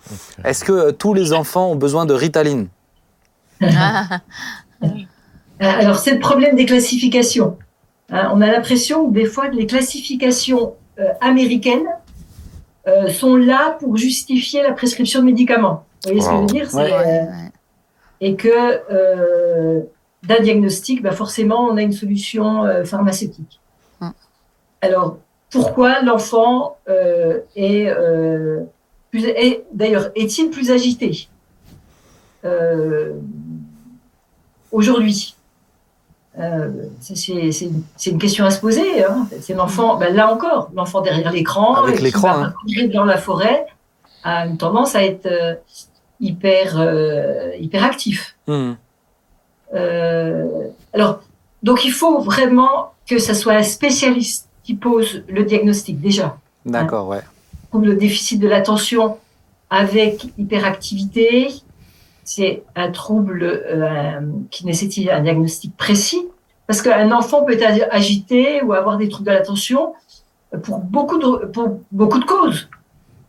Est-ce que euh, tous les enfants ont besoin de Ritaline? Ah, Alors c'est le problème des classifications. Hein, on a l'impression que des fois les classifications euh, américaines euh, sont là pour justifier la prescription de médicaments. Vous voyez ce que je veux dire? Ouais. euh, ouais, ouais. et que euh, d'un diagnostic, bah forcément, on a une solution euh, pharmaceutique. Mm. Alors, pourquoi l'enfant euh, est, euh, plus, est d'ailleurs est-il plus agité? Euh, aujourd'hui euh, c'est- une, question à se poser. Hein. C'est l'enfant, ben là encore, l'enfant derrière l'écran, Avec hein. dans la forêt, a une tendance à être euh, hyper, euh, hyper actif. Hmm. Euh, alors, donc il faut vraiment que ce soit un spécialiste qui pose le diagnostic déjà. D'accord, ouais. Pour le déficit de l'attention avec hyperactivité, c'est un trouble euh, qui nécessite un diagnostic précis. Parce qu'un enfant peut être agité ou avoir des troubles de l'attention pour beaucoup de, pour beaucoup de causes.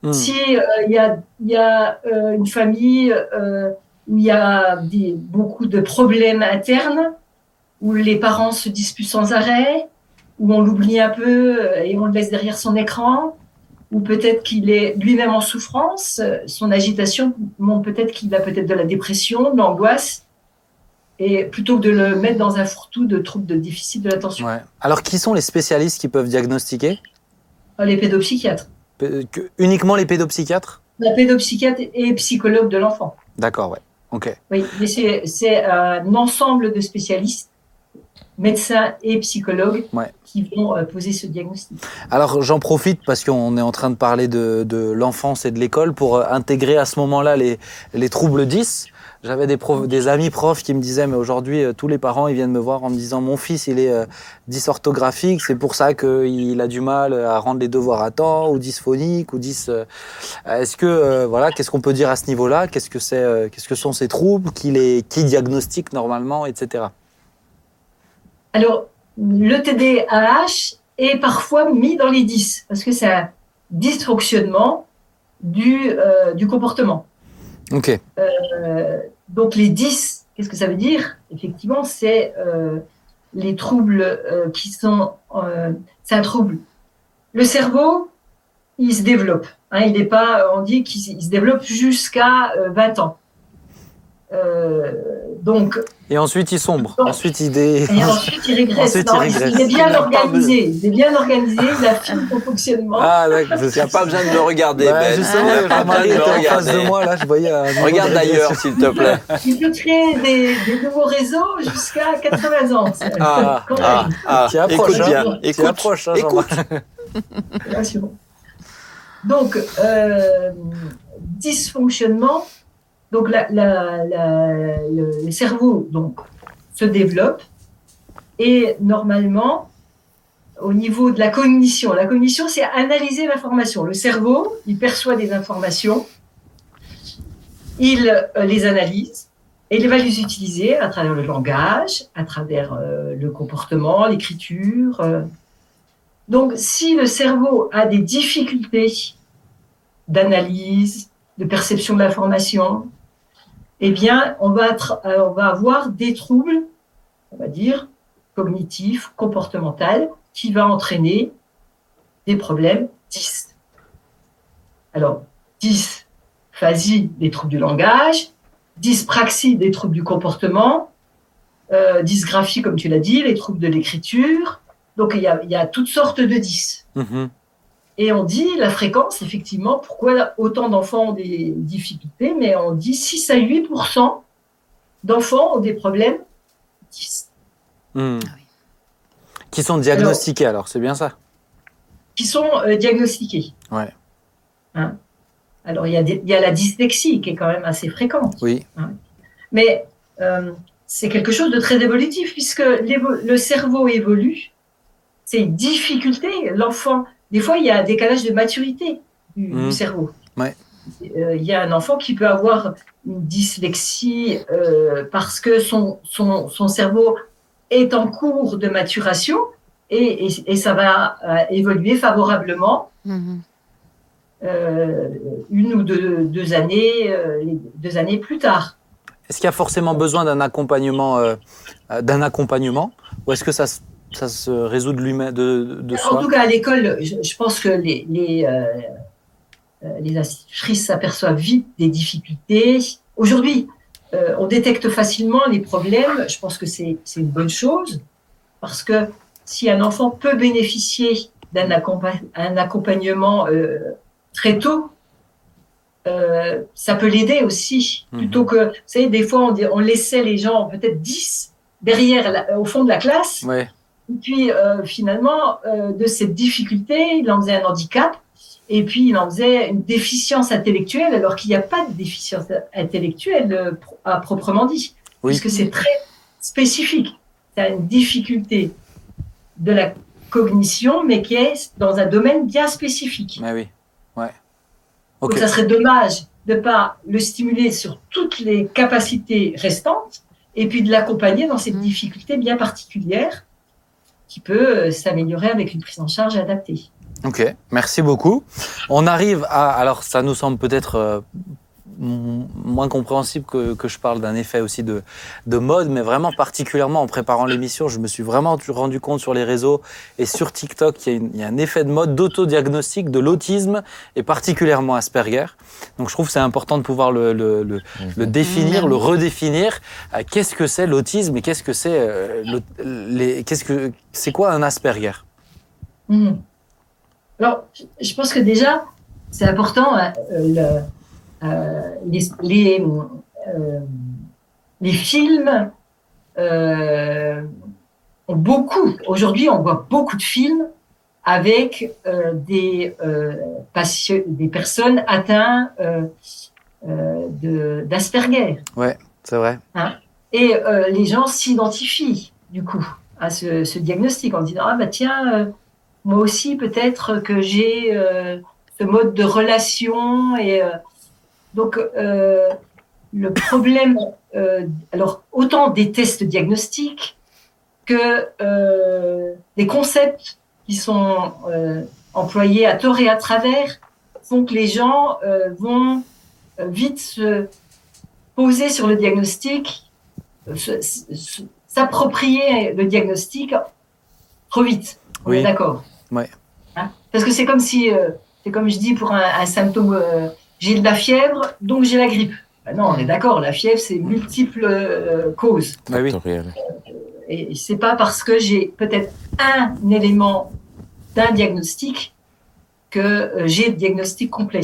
Hmm. Si euh, il y a, il y a euh, une famille où il y a des, beaucoup de problèmes internes, où les parents se disputent sans arrêt, où on l'oublie un peu et on le laisse derrière son écran, ou peut-être qu'il est lui-même en souffrance, euh, son agitation montre peut-être qu'il a peut-être de la dépression, de l'angoisse, et plutôt que de le mettre dans un fourre-tout de troubles de déficit de l'attention. ouais. Alors, qui sont les spécialistes qui peuvent diagnostiquer? Les pédopsychiatres. Que- Uniquement les pédopsychiatres? La pédopsychiatre et psychologue de l'enfant. D'accord, ouais. Ok. Oui, mais c'est un ensemble de spécialistes, médecins et psychologues, Ouais. qui vont euh, poser ce diagnostic. Alors j'en profite parce qu'on est en train de parler de, de l'enfance et de l'école pour euh, intégrer à ce moment-là les, les troubles 10. J'avais des, profs- des amis profs qui me disaient mais aujourd'hui euh, tous les parents ils viennent me voir en me disant mon fils il est euh, dysorthographique c'est pour ça qu'il a du mal à rendre les devoirs à temps ou dysphonique ou dys est-ce que euh, voilà qu'est-ce qu'on peut dire à ce niveau-là? Qu'est-ce que c'est euh, qu'est-ce que sont ces troubles? Qui les qui diagnostiquent normalement etc Alors, le TDAH est parfois mis dans les 10, parce que c'est un dysfonctionnement du, euh, du comportement. ok Euh, donc, les 10, qu'est-ce que ça veut dire? Effectivement, c'est euh, les troubles qui sont... c'est un trouble. Le cerveau, il se développe. Hein, il n'est pas... On dit qu'il se- développe jusqu'à euh, 20 ans. Euh, donc, et ensuite il sombre ensuite il dé... Et ensuite, il régresse. Ensuite, Non, il régresse. il est bien Il organisé. Il est bien organisé. Il affine son fonctionnement. ah d'accord Il n'y a pas besoin de me regarder, Ouais, Ben. justement, Il n'y a pas besoin de de regarder. moi, là, je voyais Regarde de d'ailleurs, s'il te plaît. Il peut créer des, des nouveaux réseaux jusqu'à 80 ans. C'est Ah, quand Ah, ah, Tu approches, écoute hein. bien. Écoute, hein, écoute. Jean-Marc. rassurant. Donc, euh, dysfonctionnement. Donc, le cerveau donc, se développe et normalement, au niveau de la cognition, la cognition, c'est analyser l'information. Le cerveau, il perçoit des informations, il euh, les analyse et il va les utiliser à travers le langage, à travers euh, le comportement, l'écriture. euh. Donc, si le cerveau a des difficultés d'analyse, de perception de l'information, eh bien, on va, tra- euh, on va avoir des troubles, on va dire, cognitifs, comportementaux, qui va entraîner des problèmes 10. Alors, dysphasie des troubles du langage, dyspraxie des troubles du comportement, euh, dysgraphie, comme tu l'as dit, les troubles de l'écriture. Donc, il y a, toutes sortes de 10. Mhm. Et on dit la fréquence, effectivement, pourquoi autant d'enfants ont des difficultés, mais on dit 6 à 8% d'enfants ont des problèmes 10, Mhm. Qui sont diagnostiqués alors, c'est bien ça? Qui sont euh, diagnostiqués. Ouais. Hein? Alors, il y, a des- il y a la dyslexie qui est quand même assez fréquente. Oui. Mais euh, c'est quelque chose de très évolutif puisque le cerveau évolue. C'est une difficulté. L'enfant, des fois, il y a un décalage de maturité du, du Mhm. cerveau. Ouais. Euh, il y a un enfant qui peut avoir une dyslexie euh, parce que son, son, son cerveau est en cours de maturation et, et, et ça va euh, évoluer favorablement euh, une ou deux, deux années, euh, deux années plus tard. Est-ce qu'il y a forcément besoin d'un accompagnement, d'un accompagnement, ou est-ce que ça, se- ça se résout de lui-même, de, de En soi tout cas, à l'école, je, je pense que les, les, euh, euh, les institutrices s'aperçoivent vite des difficultés. Aujourd'hui, euh, on détecte facilement les problèmes. Je pense que c'est une bonne chose parce que si un enfant peut bénéficier d'un accompa- un accompagnement euh, très tôt, euh, ça peut l'aider aussi. Mhm. Plutôt que, vous savez, des fois, on, dit- on laissait les gens peut-être 10 derrière, la- au fond de la classe. Ouais. Et puis euh, finalement, euh, de cette difficulté, il en faisait un handicap, et puis il en faisait une déficience intellectuelle, alors qu'il n'y a pas de déficience intellectuelle euh, à proprement dit, Oui. puisque c'est très spécifique. C'est une difficulté de la cognition, mais qui est dans un domaine bien spécifique. Mais oui. Ouais. Ok. Donc ça serait dommage de pas le stimuler sur toutes les capacités restantes, et puis de l'accompagner dans cette Mhm. difficulté bien particulière qui peut euh, s'améliorer avec une prise en charge adaptée. Ok, merci beaucoup. On arrive à. Alors, ça nous semble peut-être euh, moins compréhensible que, que je parle d'un effet aussi de, de mode, mais vraiment particulièrement en préparant l'émission, je me suis vraiment rendu compte sur les réseaux et sur TikTok qu'il y, a une- il y a un effet de mode d'autodiagnostic de l'autisme et particulièrement Asperger. Donc, je trouve que c'est important de pouvoir le, le, le, le définir, Mhm. le redéfinir. Euh, qu'est-ce que c'est l'autisme et qu'est-ce que c'est euh, qu'est-ce que c'est quoi un Asperger? Mhm. Alors, je- pense que déjà, c'est important, hein, le- les, les, euh, les films euh, ont beaucoup, aujourd'hui, on voit beaucoup de films avec euh, des, euh, des personnes atteintes euh, euh, de- d'Asperger. C'est vrai. Et euh, les gens s'identifient, du coup, à ce, ce diagnostic en disant Ah, bah tiens, euh, moi aussi, peut-être que j'ai euh, ce mode de relation. Et euh, donc, euh, le problème, euh, alors, autant des tests diagnostiques que euh, des concepts qui sont employés à tort et à travers font que les gens vont vite se poser sur le diagnostic s'approprier le diagnostic trop vite. On Oui. d'accord. Ouais. Hein? Parce que c'est comme si, c'est comme je dis pour un, un symptôme, j'ai de la fièvre, donc j'ai la grippe. Ben non, on est d'accord, la fièvre, c'est multiples euh, causes. Bah oui. Factoriel. Et c'est pas parce que j'ai peut-être un élément d'un diagnostic que euh, j'ai le diagnostic complet.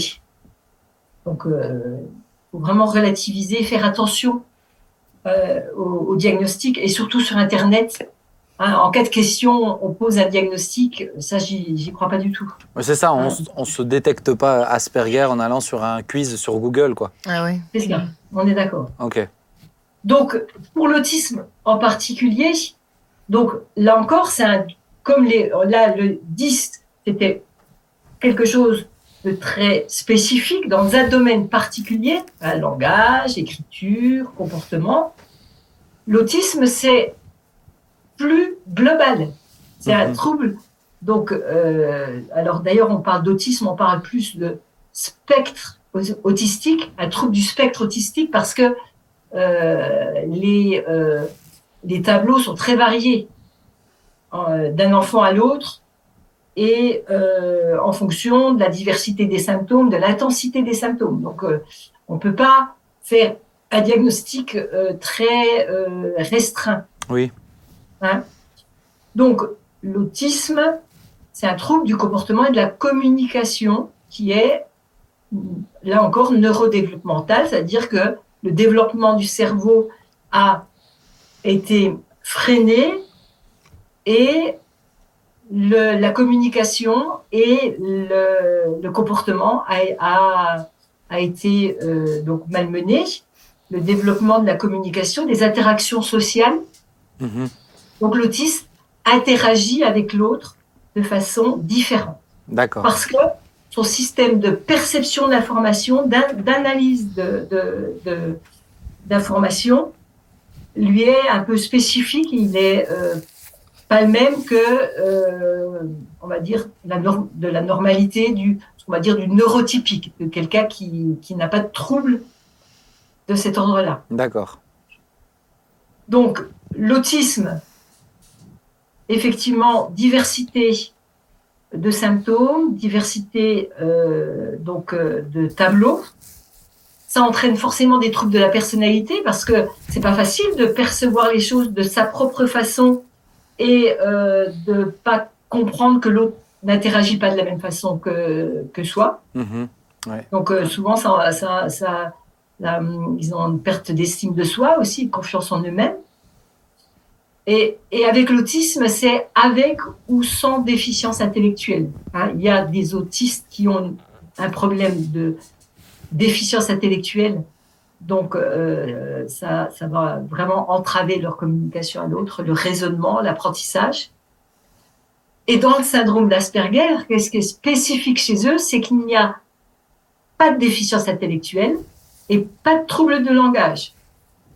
Donc, il faut vraiment relativiser, faire attention euh, au, au diagnostic et surtout sur Internet. Hein, en cas de question, on pose un diagnostic, ça, j'y crois pas du tout. C'est ça, on, on se détecte pas Asperger en allant sur un quiz sur Google, quoi. Ah oui. C'est ça, on est d'accord. Ok. Donc, pour l'autisme en particulier, donc là encore, c'est un, comme les, là, le 10, c'était quelque chose de très spécifique dans un domaine particulier, un langage, écriture, comportement. L'autisme, c'est plus global. C'est un Mhm. trouble. Donc, euh, alors d'ailleurs, on parle d'autisme, on parle plus de spectre au- autistique, un trouble du spectre autistique, parce que euh, les, euh, les tableaux sont très variés d'un enfant à l'autre et en fonction de la diversité des symptômes, de l'intensité des symptômes. Donc, on ne peut pas faire un diagnostic très restreint. Oui. Hein. Donc, l'autisme, c'est un trouble du comportement et de la communication qui est, là encore, neurodéveloppemental, c'est-à-dire que le développement du cerveau a été freiné et la communication et le, comportement a, été euh, donc malmené. Le développement de la communication, des interactions sociales. Mhm. Donc l'autiste interagit avec l'autre de façon différente D'accord. parce que son système de perception d'an- d'analyse de, de- de- d'information, lui est un peu spécifique. Il est euh, pas le même que, euh, on va dire, la de la normalité du, on va dire, du neurotypique, de quelqu'un qui, qui n'a pas de trouble de cet ordre-là. D'accord. Donc, l'autisme, effectivement, diversité de symptômes, diversité euh, donc euh, de tableaux. Ça entraîne forcément des troubles de la personnalité parce que c'est pas facile de percevoir les choses de sa propre façon et euh, de pas comprendre que l'autre n'interagit pas de la même façon que, que soi. Mhm. Donc euh, souvent, ça, ça, ça, la- ils ont une perte d'estime de soi aussi, de confiance en eux-mêmes. Et, et avec l'autisme, c'est avec ou sans déficience intellectuelle. hein. Il y a des autistes qui ont un problème de déficience intellectuelle, donc euh, ça, ça va vraiment entraver leur communication à l'autre, le raisonnement, l'apprentissage. Et dans le syndrome d'Asperger, qu'est-ce qui est spécifique chez eux, c'est qu'il n'y a pas de déficience intellectuelle et pas de trouble de langage.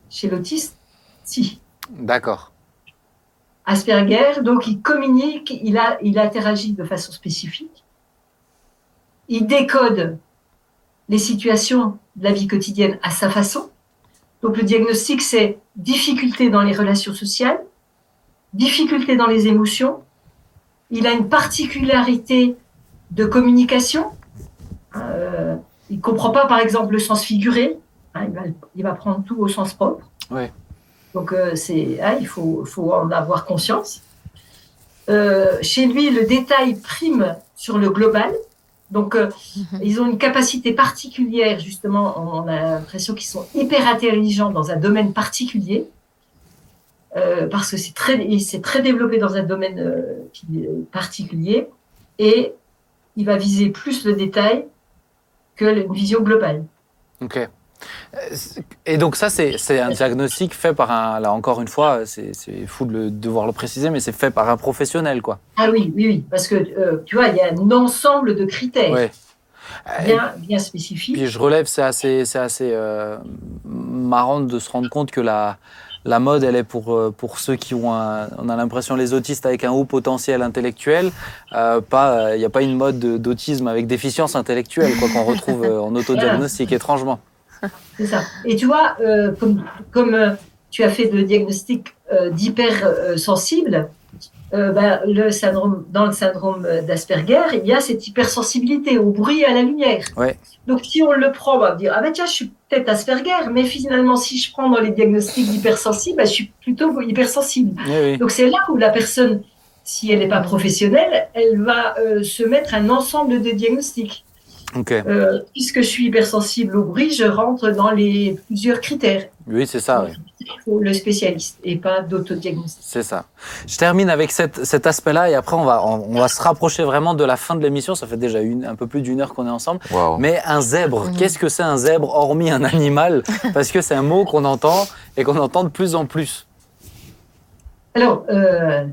Chez l'autiste, si. D'accord. Asperger, donc il communique, il, interagit de façon spécifique, il décode les situations de la vie quotidienne à sa façon. Donc le diagnostic, c'est difficulté dans les relations sociales, difficulté dans les émotions. Il a une particularité de communication. Euh, il comprend pas, par exemple, le sens figuré. Hein, il, va, prendre tout au sens propre. Donc euh, c'est, hein, il faut, faut en avoir conscience. Euh, chez lui, le détail prime sur le global. Donc, euh, ils ont une capacité particulière, justement, on a l'impression qu'ils sont hyper intelligents dans un domaine particulier, euh, parce que c'est très, il s'est très développé dans un domaine euh, qui est particulier, et il va viser plus le détail que une vision globale. Ok. Euh, Et donc ça, c'est un diagnostic fait par un, là encore une fois, c'est fou de le- devoir le préciser, mais c'est fait par un professionnel, quoi. Ah oui, oui, oui, parce que euh, tu vois, il y a un ensemble de critères Ouais. bien, bien spécifiques. Puis je relève, c'est assez, c'est assez euh, marrant de se rendre compte que la, la mode, elle est pour, pour ceux qui ont un, on a l'impression les autistes avec un haut potentiel intellectuel, euh, pas, il n'y a pas une mode de- d'autisme avec déficience intellectuelle, quoi, qu'on retrouve en autodiagnostic, étrangement. C'est ça. Et tu vois, euh, comme, comme euh, tu as fait le diagnostic euh, d'hypersensible, euh, ben, le syndrome, dans le syndrome d'Asperger, il y a cette hypersensibilité au bruit et à la lumière. Ouais. Donc, si on le prend, on va dire, ah ben tiens, je suis peut-être Asperger, mais finalement, si je prends dans les diagnostics d'hypersensible, ben, je suis plutôt hypersensible. Oui, oui. Donc, c'est là où la personne, si elle n'est pas professionnelle, elle va euh, se mettre un ensemble de diagnostics. Euh, puisque je suis hypersensible au bruit, je rentre dans les plusieurs critères. Oui, c'est ça. oui. Il faut le spécialiste et pas d'autodiagnostic. C'est ça. Je termine avec cette, cet aspect-là et après on va, on, on va se rapprocher vraiment de la fin de l'émission. Ça fait déjà une, un peu plus d'une heure qu'on est ensemble. Mais un zèbre, qu'est-ce que c'est un zèbre hormis un animal? Parce que c'est un mot qu'on entend et qu'on entend de plus en plus. Alors, euh,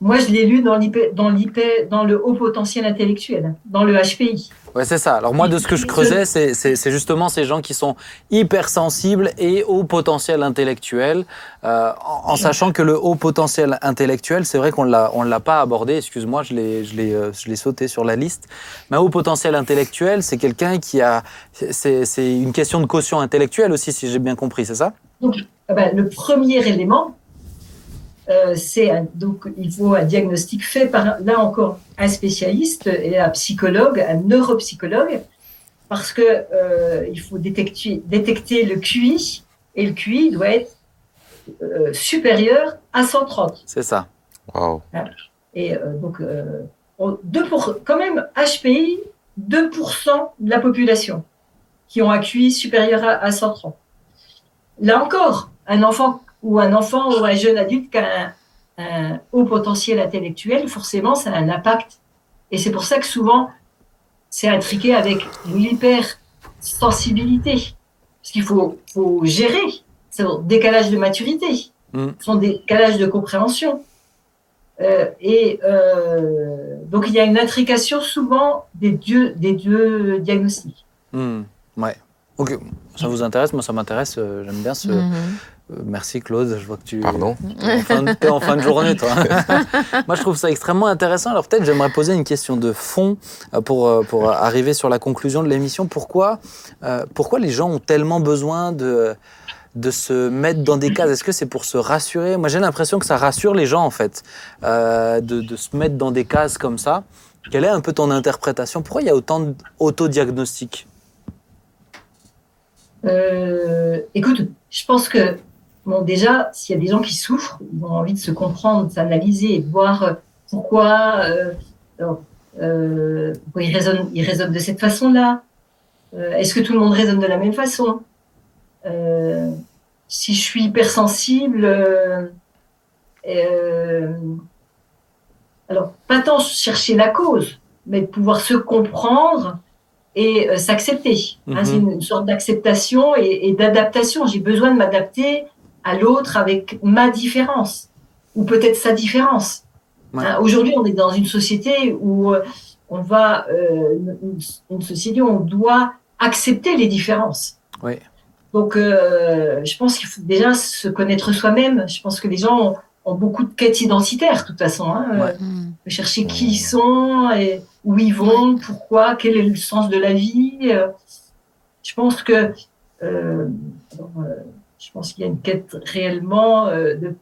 moi, je l'ai lu dans, l'hyper- dans, l'hyper- dans le haut potentiel intellectuel, dans le HPI. Ouais, c'est ça. Alors moi, de ce que je creusais, c'est- c'est c'est justement ces gens qui sont hypersensibles et haut potentiel intellectuel, euh, en, en sachant que le haut potentiel intellectuel, c'est vrai qu'on l'a on l'a pas abordé. Excuse-moi, je l'ai je l'ai euh, je l'ai sauté sur la liste. Mais haut potentiel intellectuel, c'est quelqu'un qui a c'est c'est une question de quotient intellectuel aussi, si j'ai bien compris, c'est ça? Donc, ah ben, le premier élément, euh, c'est donc il faut un diagnostic fait par là encore un spécialiste et un psychologue, un neuropsychologue, parce que euh, il faut détecter, détecter le QI et le QI doit être euh, supérieur à 130. C'est ça. Wow. Et euh, donc, euh, on- deux pour, quand même, HPI, 2% de la population qui ont un QI supérieur à, à 130. Là encore, un enfant ou un enfant ou un jeune adulte qui a un, un haut potentiel intellectuel, forcément, ça a un impact. Et c'est pour ça que souvent, c'est intriqué avec l'hypersensibilité. Parce qu'il faut, faut gérer ce décalage de maturité, Mm. son décalage de compréhension. Euh, et euh, donc, il y a une intrication souvent des deux, des deux diagnostics. Hmm, Ouais. Ok. Ça vous intéresse? Moi, ça m'intéresse. euh, J'aime bien ce. Mhm. Euh, Merci Claude. Je vois que tu. Pardon T'es en fin de- t'es en fin de journée, toi. Moi, je trouve ça extrêmement intéressant. Alors, peut-être, j'aimerais poser une question de fond euh, pour, euh, pour arriver sur la conclusion de l'émission. Pourquoi, euh, pourquoi les gens ont tellement besoin de, de se mettre dans des cases? Est-ce que c'est pour se rassurer? Moi, j'ai l'impression que ça rassure les gens, en fait, euh, de, de se mettre dans des cases comme ça. Quelle est un peu ton interprétation? Pourquoi il y a autant d'autodiagnostics? Euh, écoute, je pense que, bon, déjà, s'il y a des gens qui souffrent, ils ont envie de se comprendre, de s'analyser et de voir euh, pourquoi, euh, alors, euh, pourquoi ils, raisonnent, ils raisonnent de cette façon-là. Est-ce que tout le monde raisonne de la même façon Si je suis hypersensible, alors, pas tant chercher la cause, mais de pouvoir se comprendre et euh, s'accepter. Hein, Mhm. c'est une, une sorte d'acceptation et, et d'adaptation. J'ai besoin de m'adapter à l'autre avec ma différence ou peut-être sa différence. Ouais. Hein, Aujourd'hui, on est dans une société où euh, on va, euh, une, une société où on doit accepter les différences. Oui. Donc, euh, je pense qu'il faut déjà se connaître soi-même. Je pense que les gens ont, ont beaucoup de quêtes identitaires, de toute façon. Hein, Ouais. De chercher qui ils sont et où ils vont, pourquoi, quel est le sens de la vie. Euh, Je pense que euh, alors, euh, je pense qu'il y a une quête réellement euh, de,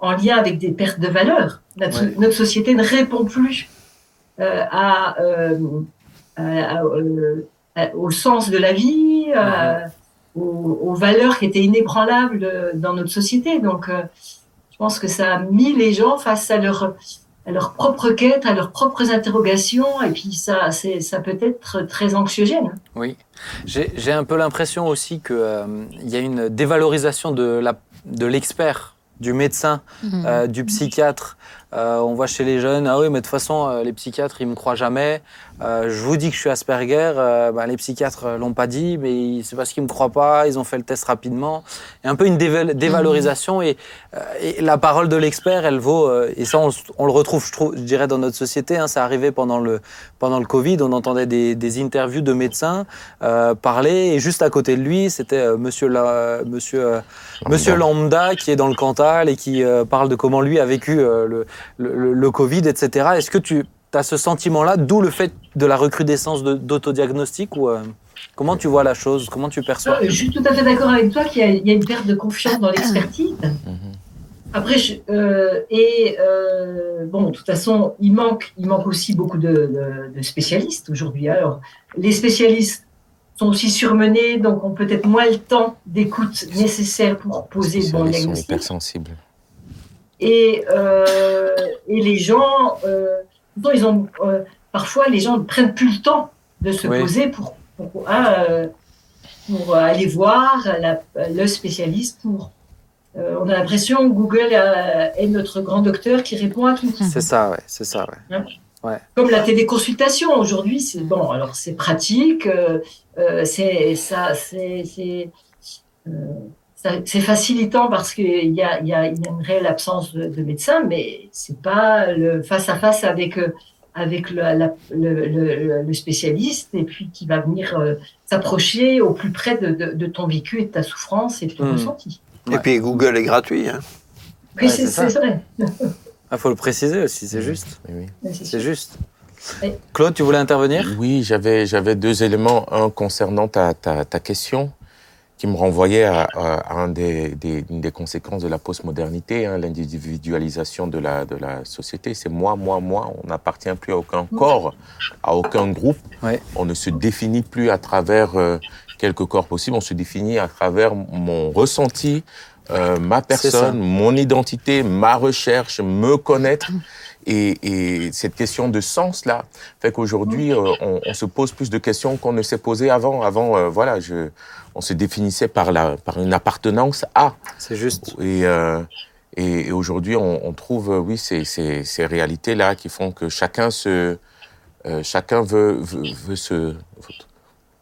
en lien avec des pertes de valeur. Notre, Ouais. notre société ne répond plus euh, à, euh, à- à, à- au sens de la vie, aux, aux valeurs qui étaient inébranlables dans notre société. Donc, je pense que ça a mis les gens face à leur à leurs propres quêtes, à leurs propres interrogations, et puis ça, c'est, ça peut être très anxiogène. Oui, j'ai j'ai un peu l'impression aussi qu'il y a une dévalorisation de la- de l'expert, du médecin, Mhm. euh, du psychiatre. Euh, on voit chez les jeunes, ah oui, mais de toute façon, euh, les psychiatres, ils me croient jamais. Euh, je vous dis que je suis Asperger, euh, bah, les psychiatres l'ont pas dit, mais c'est parce qu'ils me croient pas, ils ont fait le test rapidement. Il y a un peu une déval- dévalorisation et, euh, et la parole de l'expert, elle vaut, euh, et ça on, le retrouve, je, trouve, je dirais, dans notre société, hein, ça arrivait pendant le, pendant le Covid, on entendait des, des interviews de médecins euh, parler, et juste à côté de lui, c'était euh, monsieur, la, monsieur, euh, monsieur Lambda qui est dans le Cantal et qui euh, parle de comment lui a vécu le, le, le- le Covid, etc. Est-ce que tu as ce sentiment-là, d'où le fait de la recrudescence de- d'autodiagnostic ou euh, comment tu vois la chose, comment tu perçois Je suis tout à fait d'accord avec toi qu'il y a, il y a une perte de confiance dans l'expertise. Mhm. Après, je- euh, et euh, bon, de toute façon, il manque, il manque aussi beaucoup de, de- de spécialistes aujourd'hui. Alors, les spécialistes sont aussi surmenés, donc ont peut-être moins le temps d'écoute nécessaire pour poser le bon Ils sont diagnostic. hypersensibles. Et, euh, et les gens, ils ont, euh, parfois, les gens ne prennent plus le temps de se Oui. poser pour, pour, hein, euh, pour aller voir la- le spécialiste. Pour, euh, on a l'impression que Google est notre grand docteur qui répond à tout. C'est ça, ouais, c'est ça, ouais. Comme la téléconsultation aujourd'hui, c'est bon. Alors c'est pratique, euh, c'est ça, c'est euh, c'est facilitant parce qu'il y a, il y, a, il y a une réelle absence de, de médecin, mais c'est pas le face à face avec euh, avec le, la- le, le- le spécialiste et puis qui va venir euh, s'approcher au plus près de, de, de ton vécu et de ta souffrance et de ton Mhm. ressenti. Et Ouais. puis Google est gratuit. hein. Oui, Ouais, c'est vrai. Il faut le préciser aussi, c'est juste. Oui, oui. C'est juste. Claude, tu voulais intervenir? Oui, j'avais, j'avais deux éléments. Un concernant ta, ta, ta question qui me renvoyait à, à un des, des, une des conséquences de la postmodernité, hein, l'individualisation de la, de la société. C'est moi, moi, moi. On n'appartient plus à aucun corps, à aucun groupe. Ouais. On ne se définit plus à travers euh, quelques corps possibles. On se définit à travers mon ressenti, euh, ma personne, mon identité, ma recherche, me connaître. Et, et cette question de sens là fait qu'aujourd'hui euh, on, on se pose plus de questions qu'on ne s'est posé avant. Avant, euh, voilà, je, on se définissait par la par une appartenance à. C'est juste. Et, euh, et, et aujourd'hui, on, on trouve, euh, oui, ces, ces, ces réalités-là qui font que chacun se, euh, chacun veut, veut, veut se,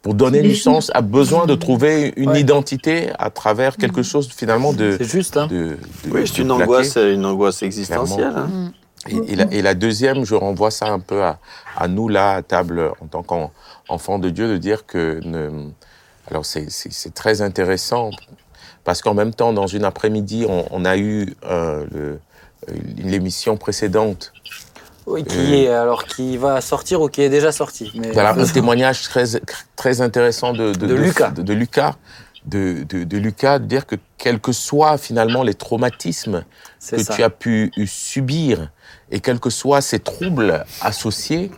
pour donner du sens, a besoin de trouver une Ouais. identité à travers quelque chose finalement de, C'est juste, hein. de, de- Oui, c'est une angoisse, une angoisse existentielle. hein. Mm. Et, et la, et la deuxième, je renvoie ça un peu à, à nous là à table en tant qu'enfants de Dieu de dire que ne, alors c'est c'est- c'est très intéressant parce qu'en même temps dans une après-midi on, on a eu euh, le- l'émission précédente Oui, qui Euh. est alors qui va sortir ou qui est déjà sorti. Mais voilà un témoignage très très intéressant de De Lucas. de, de Lucas de, de, de Lucas de dire que quels que soient finalement les traumatismes que ça. tu as pu subir et quels que soient ces troubles associés,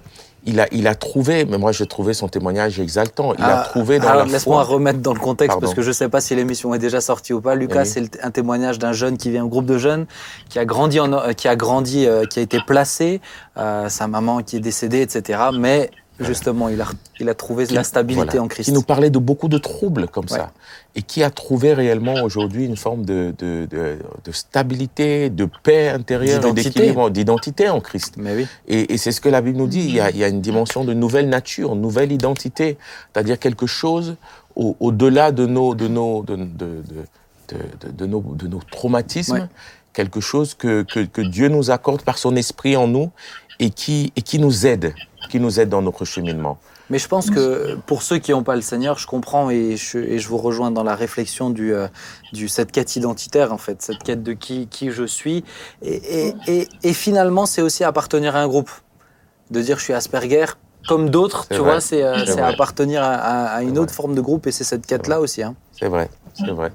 il a, il a trouvé, mais moi j'ai trouvé son témoignage exaltant, il a Ah, trouvé dans alors, la Laisse-moi remettre dans le contexte Pardon. parce que je ne sais pas si l'émission est déjà sortie ou pas. Lucas, Oui. c'est un témoignage d'un jeune qui vient, un groupe de jeunes qui a grandi, en, euh, qui a grandi, euh, qui a été placé, euh, sa maman qui est décédée, etc. Mais justement, il a, il a trouvé la stabilité Voilà. en Christ. Qui nous parlait de beaucoup de troubles comme Ouais. ça, et qui a trouvé réellement aujourd'hui une forme de, de, de, de stabilité, de paix intérieure, d'équilibre, d'identité en Christ. Mais oui, Et, et c'est ce que la Bible nous dit. Il y, a, il y a une dimension de nouvelle nature, nouvelle identité, c'est-à-dire quelque chose au- au-delà de nos, de nos, de, de, de, de- de- de nos, de nos traumatismes, Ouais. quelque chose que, que, que Dieu nous accorde par son esprit en nous et qui, et qui nous aide, qui nous aide dans notre cheminement. Mais je pense que pour ceux qui n'ont pas le Seigneur, je comprends et je, et je vous rejoins dans la réflexion du, euh, du cette quête identitaire en fait, cette quête de qui, qui je suis. Et, et, et, et finalement, c'est aussi appartenir à un groupe, de dire je suis Asperger. Comme d'autres, tu vrai. vois, c'est euh, appartenir à, à- à une autre vrai. forme de groupe et c'est cette quête-là aussi. Hein. C'est vrai, c'est vrai.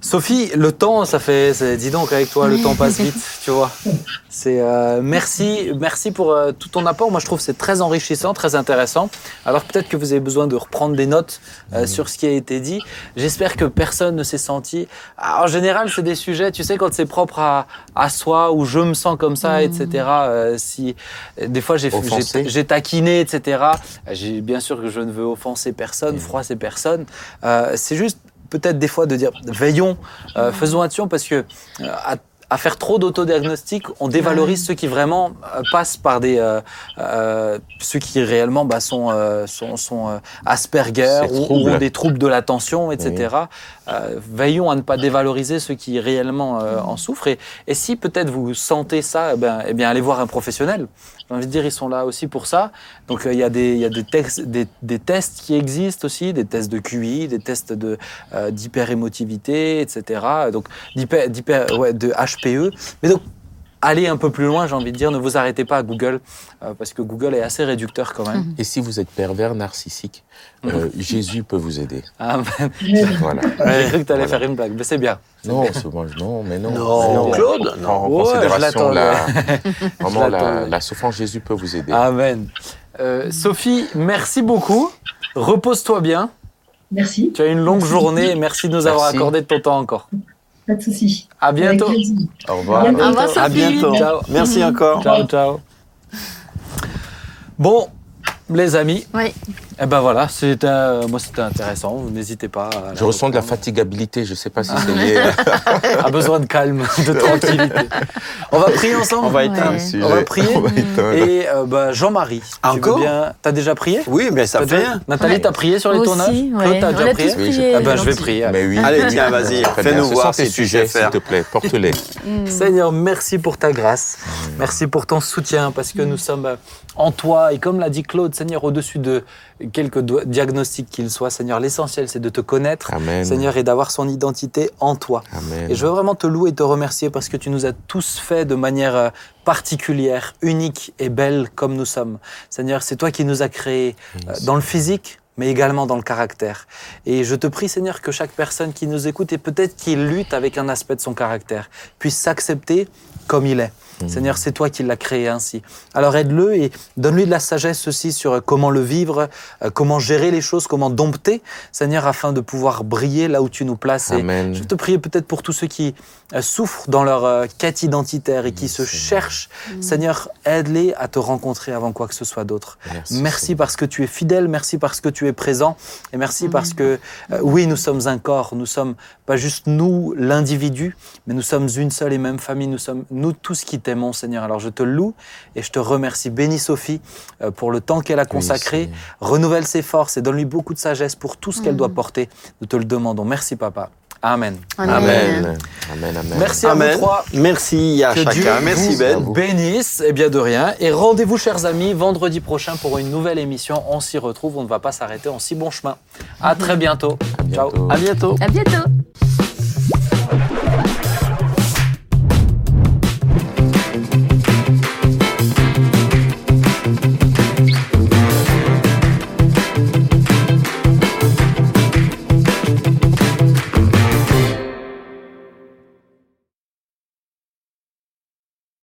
Sophie, le temps, ça fait, c'est- dis donc avec toi, le temps passe vite, tu vois. C'est euh, merci, merci pour euh, tout ton apport. Moi, je trouve que c'est très enrichissant, très intéressant. Alors peut-être que vous avez besoin de reprendre des notes euh, sur ce qui a été dit. J'espère que personne ne s'est senti. Ah, en général, c'est des sujets, tu sais, quand c'est propre à, à soi, où je me sens comme ça, etc. euh, si des fois j'ai j'ai- j'ai taquiné, etc. J'ai bien sûr que je ne veux offenser personne, froisser personne. Euh, c'est juste peut-être des fois de dire veillons, euh, faisons attention parce que euh, à, à faire trop d'autodiagnostic, on dévalorise ceux qui vraiment euh, passent par des ceux qui réellement bah, sont sont, sont Asperger ou, ont des troubles de l'attention, etc. Euh, veillons à ne pas dévaloriser ceux qui réellement euh, en souffrent. Et, et si peut-être vous sentez ça, eh ben, eh bien allez voir un professionnel. J'ai envie de dire, ils sont là aussi pour ça. Donc euh, il y a, des, y a des, textes, des, des tests qui existent aussi, des tests de QI, des tests de euh, d'hyperémotivité, etc. Donc d'hyper, d'hyper- ouais, de HPE. Mais donc allez un peu plus loin, j'ai envie de dire, ne vous arrêtez pas à Google euh, parce que Google est assez réducteur quand même. Et si vous êtes pervers narcissique, euh, Jésus peut vous aider. Ah, ben, Voilà. j'ai cru que tu allais Voilà. faire une blague, mais c'est bien. Non, bien. non, mais non. Non, Mais Claude, non. En Ouais, je considération, la, vraiment, Je la, souffrance, Jésus peut vous aider. Amen. Euh, Sophie, merci beaucoup. Repose-toi bien. Merci. Tu as une longue journée. Merci de nous avoir Merci. accordé de ton temps encore. Pas de souci. À bientôt. Au revoir. À bientôt. Au revoir, À Sophie. bientôt. Ciao. Merci encore. Ciao, ciao. Bon, les amis, Oui. Eh ben voilà, c'était, euh, moi c'était intéressant. N'hésitez pas. À Je ressens de la fatigabilité, je ne sais pas si c'est lié à A besoin de calme, de tranquillité. On va prier ensemble. On va Ouais. éteindre. sujet. On va prier. On va éteindre. Et euh, bah, Jean-Marie, tu veux bien. T'as déjà prié Oui, mais ça fait déjà- rien. Nathalie, Ouais. t'as prié sur les Aussi, tournages ouais. Claude, t'as déjà prié Oui, j'ai- prié. Ah ben, je vais prier. Mais oui. Allez, tiens, vas-y, fais-nous voir sais sujets, s'il te plaît, porte-les. Mm. Seigneur, merci pour ta grâce. Merci pour ton soutien parce que nous sommes euh, en toi. Et comme l'a dit Claude, Seigneur, au-dessus de quelques do- diagnostics qu'ils soient, Seigneur, l'essentiel, c'est de te connaître, Amen. Seigneur, et d'avoir son identité en toi. Amen. Et je veux vraiment te louer et te remercier parce que tu nous as tous fait de manière euh, particulière, unique et belle comme nous sommes. Seigneur, c'est toi qui nous as créés euh, dans le physique, mais également dans le caractère. Et je te prie, Seigneur, que chaque personne qui nous écoute et peut-être qui lutte avec un aspect de son caractère puisse s'accepter comme il est. Seigneur, c'est toi qui l'as créé ainsi. Alors aide-le et donne-lui de la sagesse aussi sur euh, comment le vivre, euh, comment gérer les choses, comment dompter, Seigneur, afin de pouvoir briller là où tu nous places. Et Amen. je te prie peut-être pour tous ceux qui souffrent dans leur euh, quête identitaire et qui se cherchent. Seigneur, aide-les à te rencontrer avant quoi que ce soit d'autre. Merci, Merci parce que tu es fidèle, merci parce que tu es présent et merci parce que euh, oui, nous sommes un corps, nous sommes pas juste nous, l'individu, mais nous sommes une seule et même famille, nous sommes nous tous qui t'aimons, Seigneur. Alors je te loue et je te remercie. Bénis Sophie euh, pour le temps qu'elle a consacré, renouvelle ses forces et donne-lui beaucoup de sagesse pour tout ce qu'elle doit porter. Nous te le demandons. Merci, Papa. Amen. Amen. Amen. Amen. Amen. Merci à Amen. vous trois. Merci à Que chacun. Dieu Merci vous Ben. bénisse, et bien de rien. Et rendez-vous, chers amis, vendredi prochain pour une nouvelle émission. On s'y retrouve, on ne va pas s'arrêter en si bon chemin. À très bientôt. À bientôt. Ciao. À bientôt. À bientôt.